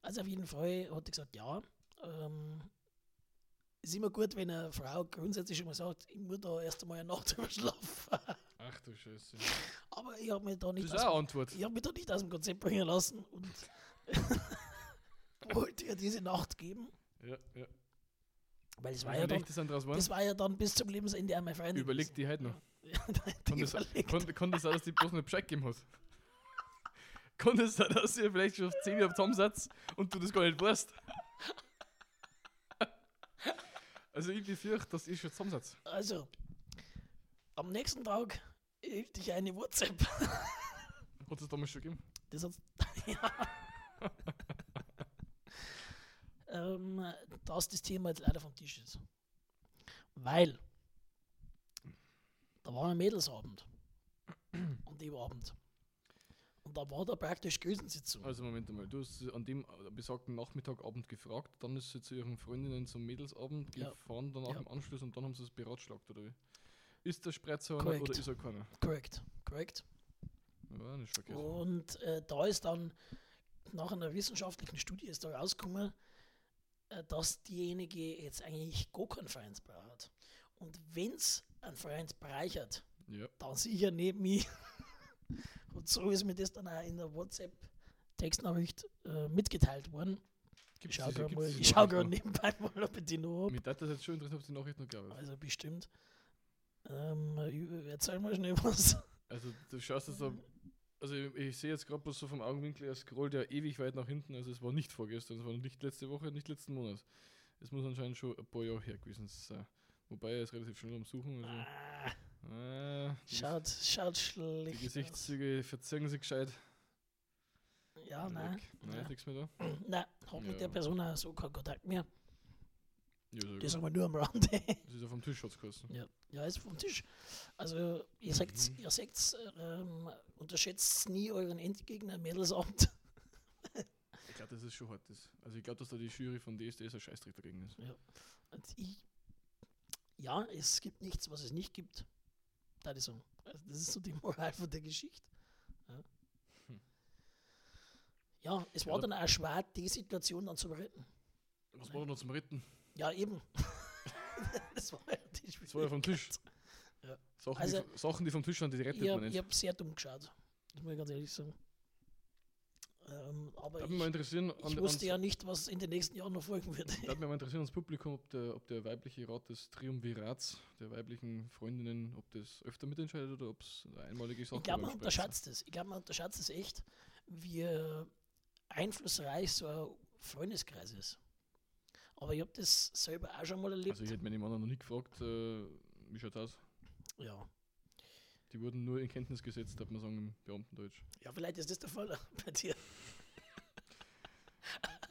Also auf jeden Fall hat er gesagt, ja. Ähm, ist immer gut, wenn eine Frau grundsätzlich schon mal sagt, ich muss da erst einmal eine Nacht drüber schlafen. Ach du Scheiße. Aber ich habe mich da Das nicht ist aus, Antwort. ich hab mich da nicht aus dem Konzept bringen lassen und wollte ihr diese Nacht geben. Ja, ja. Weil es war, ja dann, das war ja dann bis zum Lebensende einmal Freundin. Überlegt die heute noch. Ja, Kann die das, kann, kann das sein, dass die bloß nicht Bescheid gegeben hat? Kann das sein, dass ihr vielleicht schon auf 10 Jahre zusammensatz und du das gar nicht weißt? Also ich befürchte, dass ich schon zusammensatz. Also, am nächsten Tag hielt ich eine WhatsApp. Hat es damals schon gegeben? Das hat, ja. ähm, dass das Thema jetzt leider vom Tisch ist. Weil da war ein Mädelsabend. An dem Abend. Und da war da praktisch Größensitzung. Also Moment einmal, du hast sie an dem äh, besagten Nachmittagabend gefragt, dann ist sie zu ihren Freundinnen zum Mädelsabend Ja. gefahren, danach Ja. im Anschluss und dann haben sie es beratschlagt, oder wie? Ist der einer Korrekt. oder ist er keiner? Korrekt, korrekt. Ja, nicht vergessen. Und äh, da ist dann nach einer wissenschaftlichen Studie ist da rausgekommen, äh, dass diejenige jetzt eigentlich gar keinen Freund braucht. Und wenn es einen Freund bereichert, Ja, dann sicher neben mich. Und so ist mir das dann auch in der WhatsApp-Textnachricht äh, mitgeteilt worden. Ich Gibt's schaue gerade ich schau Nachricht grad noch? nebenbei mal, ob ich die noch habe. Mich hat das jetzt schon interessiert, ob die Nachricht noch gab. Also bestimmt. Ähm, ich- erzähl mal schnell was. Also du schaust jetzt da, also ich, ich sehe jetzt gerade bloß so vom Augenwinkel, er scrollt ja ewig weit nach hinten, also es war nicht vorgestern, es war nicht letzte Woche, nicht letzten Monat. Es muss anscheinend schon ein paar Jahre her gewesen sein. Wobei er ist relativ schnell am Suchen. Also, Ah, äh, die, schaut, schaut die schlecht aus. Gesichtszüge verziehen sich gescheit. Ja, nein. Weg. Nein, ist nichts mehr da. Nein, hat mit Ja. der Person auch so keinen Kontakt mehr. Ja, so Das haben wir nur am Rande. das ist auf dem Tisch hat's geheißen. ja, ja, ist vom Tisch. Also, ihr sagt, Mhm. ihr sagt, ähm, unterschätzt nie euren Endgegner im Mädelsamt. Ich glaube, das ist schon hart. Das. Also ich glaube, dass da die Jury von DSDS ein Scheißdreck dagegen ist. Und ich, ja, es gibt nichts, was es nicht gibt. Da ich sagen. Also das ist so die Moral von der Geschichte. Ja, Hm. ja es war Ja, da- dann auch schwer, die Situation dann zu retten. Was war da noch zum Retten? Ja, eben. das war ja die Das war ja vom Tisch. Ja. Sachen, Also- die, Sachen, die vom Tisch sind, die rettet Ich man habe nicht. hab sehr dumm geschaut. Das muss ich ganz ehrlich sagen. Ähm, aber mich mal ich, interessieren, ich an, wusste ans- ja nicht, was in den nächsten Jahren noch folgen würde. Würde mich mal interessieren, das Publikum, ob der, ob der weibliche Rat des Triumvirats, der weiblichen Freundinnen, ob das öfter mitentscheidet oder ob es eine einmalige Sache Ich glaube, man ist. unterschätzt es. Ich glaube, man unterschätzt es echt, wie einflussreich so ein Freundeskreis ist. Aber ich habe das selber auch schon mal erlebt. Also ich hätte meine Mann noch nie gefragt, äh, wie schaut aus? ja. Die wurden nur in Kenntnis gesetzt, darf man sagen, im Beamtendeutsch. ja, vielleicht ist das der Fall bei dir.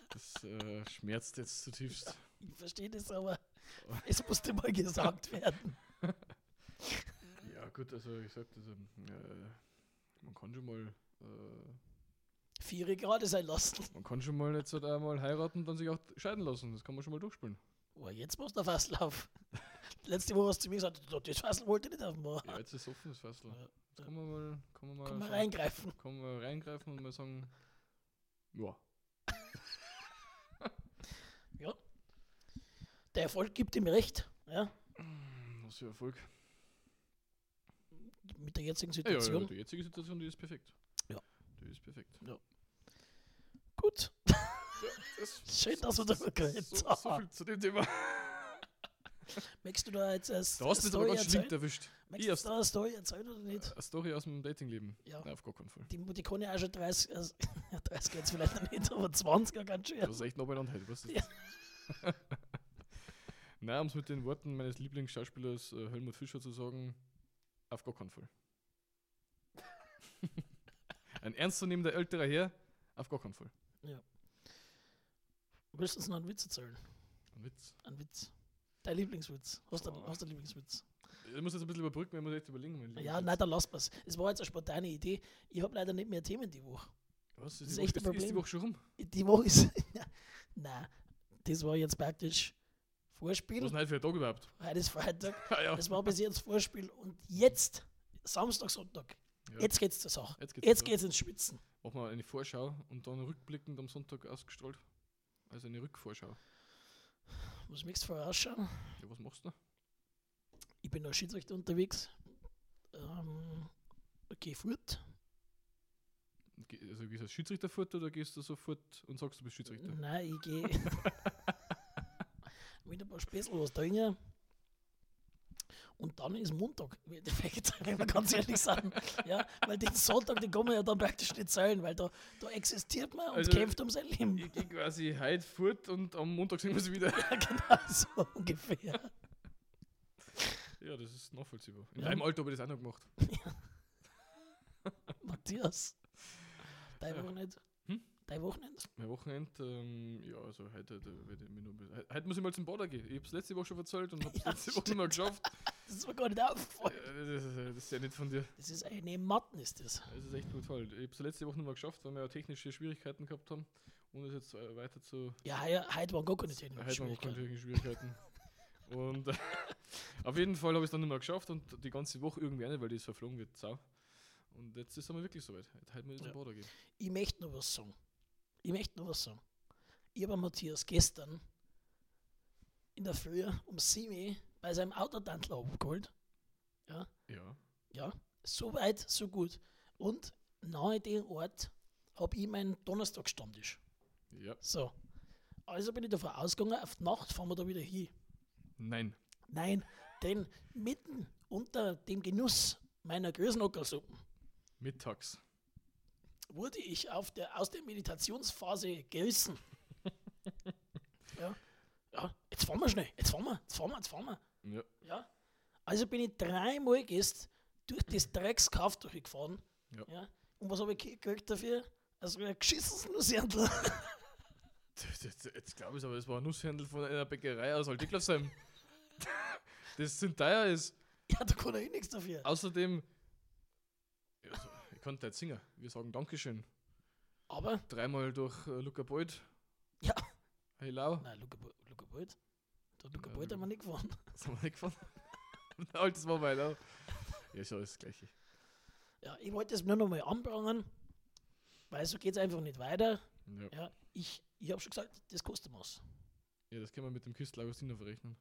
Das äh, schmerzt jetzt zutiefst. Ich verstehe das, aber Es musste mal gesagt werden. Ja, gut, also ich sag das, ähm, äh, man kann schon mal, äh, Vier gerade sein lassen. man kann schon mal jetzt einmal heiraten und dann sich auch scheiden lassen. Das kann man schon mal durchspielen. Oh, jetzt machst du Fasslauf. Letzte Woche hast du zu mir gesagt, "Du, das Fassel wollte ich nicht aufmachen. Ja, jetzt ist offen, das Fessel. Ja, Jetzt kann man mal, kann man mal, Kann man schauen. reingreifen. kann man reingreifen und mal sagen, ja, Der Erfolg gibt ihm recht. Ja, was für Erfolg. mit der jetzigen Ja, ja, ja, Situation. die jetzige Situation, die ist perfekt. Ja. Die ist perfekt. Gut. Das, Schön, dass wir darüber geredet so, so haben. viel zu dem Thema. Möchtest du da jetzt eine Da hast du mich aber ganz schlimm erwischt. Möchtest Ich du da eine Story erzählen oder nicht? Eine Story aus dem Datingleben. Ja. Nein, auf gar keinen Fall. Die, die kann ja auch schon 30, also, 30 jetzt vielleicht noch nicht, aber 20 ganz schön. Das ist echt noch beieinander heute, weißt du? Ja. Nein, um es mit den Worten meines Lieblingsschauspielers äh, Helmut Fischer zu sagen, auf gar keinen Fall. Ein ernstzunehmender älterer Herr, auf gar keinen Fall. Willst du uns noch einen Witz erzählen? Ein Witz. Ein Witz. Dein Lieblingswitz. Hast du Oh. einen Lieblingswitz? Ich muss jetzt ein bisschen überbrücken, wenn wir jetzt überlegen. Ja, nein, dann lass mal's. Es war jetzt eine spontane Idee. Ich habe leider nicht mehr Themen die Woche. Was? das Ist, ist die echt Woche, ein ist, die. Woche schon rum? Die Woche ist. nein, das war jetzt praktisch Vorspiel. Was ist denn heute für ein Tag überhaupt? Heute ist Freitag. Ah, ja. Das war bis jetzt Vorspiel. Und jetzt, Samstag, Sonntag, Ja. jetzt geht's zur Sache. Jetzt geht's. Jetzt geht's ins Schwitzen. Machen wir eine Vorschau und dann rückblickend am Sonntag ausgestrahlt. Also eine Rückvorschau. Muss nichts vorausschauen. Ja, was machst du? Ich bin als Schiedsrichter unterwegs. Ähm, okay, fort. Also gehst du als Schiedsrichter fort oder gehst du sofort und sagst, du bist Schiedsrichter? Nein, ich gehe mit ein paar Späßel was trinken. Und dann ist Montag, im Endeffekt, wenn wir ganz ehrlich sind. Ja, weil den Sonntag, den kann man ja dann praktisch nicht zählen, weil da, da existiert man und Also, kämpft um sein Leben. Ich gehe quasi heute fort und am Montag sehen wir sie wieder. Ja, genau so ungefähr. Ja, das ist nachvollziehbar. In Ja. deinem Alter habe ich das auch noch gemacht. Matthias, dein Ja. Hm? Dein Wochenende? Mein Wochenende, ähm, ja, also heute, heute, werde ich mich noch, he- heute muss ich mal zum Bader gehen. Ich habe es letzte Woche schon erzählt und habe es Ja, letzte Woche nicht mehr geschafft. Das ist mir gar nicht aufgefallen. Äh, das, ist- das ist ja nicht von dir. Das ist eine Matten, ist das. Das ist echt brutal. Ich habe es letzte Woche mehr geschafft, weil wir ja technische Schwierigkeiten gehabt haben. Und es jetzt äh, weiter zu Ja, heuer- heute waren gar keine technischen Heute haben wir keine Schwierigkeiten. Schwierigkeiten. Und äh, auf jeden Fall habe ich es dann nicht mehr geschafft und die ganze Woche irgendwie nicht, weil die ist verflogen wird. Sau. Und jetzt ist es aber wirklich soweit. Heute heute muss ich Ja. zum Bader gehen. Ich möchte noch was sagen. Ich möchte noch was sagen. Ich habe Matthias gestern in der Früh um 7 Uhr bei seinem Autotantler abgeholt. Ja. Ja, so weit, so gut. Und nahe dem Ort habe ich meinen Donnerstagstammtisch. Ja. So. Also bin ich davon ausgegangen, auf die Nacht fahren wir da wieder hin. Nein. Nein, denn mitten unter dem Genuss meiner Größenockersuppen Mittags. Wurde ich der, aus der Meditationsphase gerissen. ja. ja, jetzt fahren wir schnell, jetzt fahren wir, jetzt fahren wir, jetzt fahren wir. Ja. Ja. Also bin ich dreimal gest durch das Dreckskauf durchgefahren. Ja. Und was habe ich gekriegt dafür? Also ein geschissenes Nusshändler. Jetzt, glaube ich aber, es war ein Nusshändel von einer Bäckerei aus Altiklasheim. das sind teuer ist. ja, da kann er eh nichts dafür. Außerdem, ja, ich kann jetzt singen. Wir sagen Dankeschön. Aber, Dreimal durch äh, Luca Beuth. Ja. Hey Lau. nein, Luca, Bo- Luca Bolt. Der Luca Bolt haben wir nicht gefahren. Das haben wir nicht gefahren. Altes war bei Lau. Ja, ist alles das Gleiche. Ja, ich wollte es nur noch mal anbringen, weil so geht es einfach nicht weiter. Ja. Ja, ich, ich habe schon gesagt, das kostet was. Ja, das können wir mit dem Küstler Augustiner verrechnen.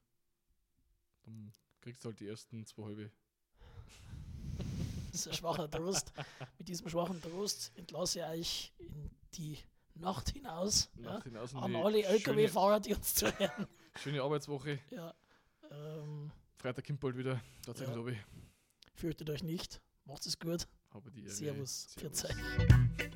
Dann kriegst du halt die ersten zwei halbe. Ein schwacher Trost. Mit diesem schwachen Trost entlasse ich euch in die Nacht hinaus. Ja, Nacht hinaus und an alle LKW-Fahrer, die uns zuhören. schöne Arbeitswoche. Ja, ähm, Freitag kommt bald wieder. Tatsächlich Ja. ja. fürchtet euch nicht. Macht es gut. Habe die Ehre. Servus. Servus. Servus.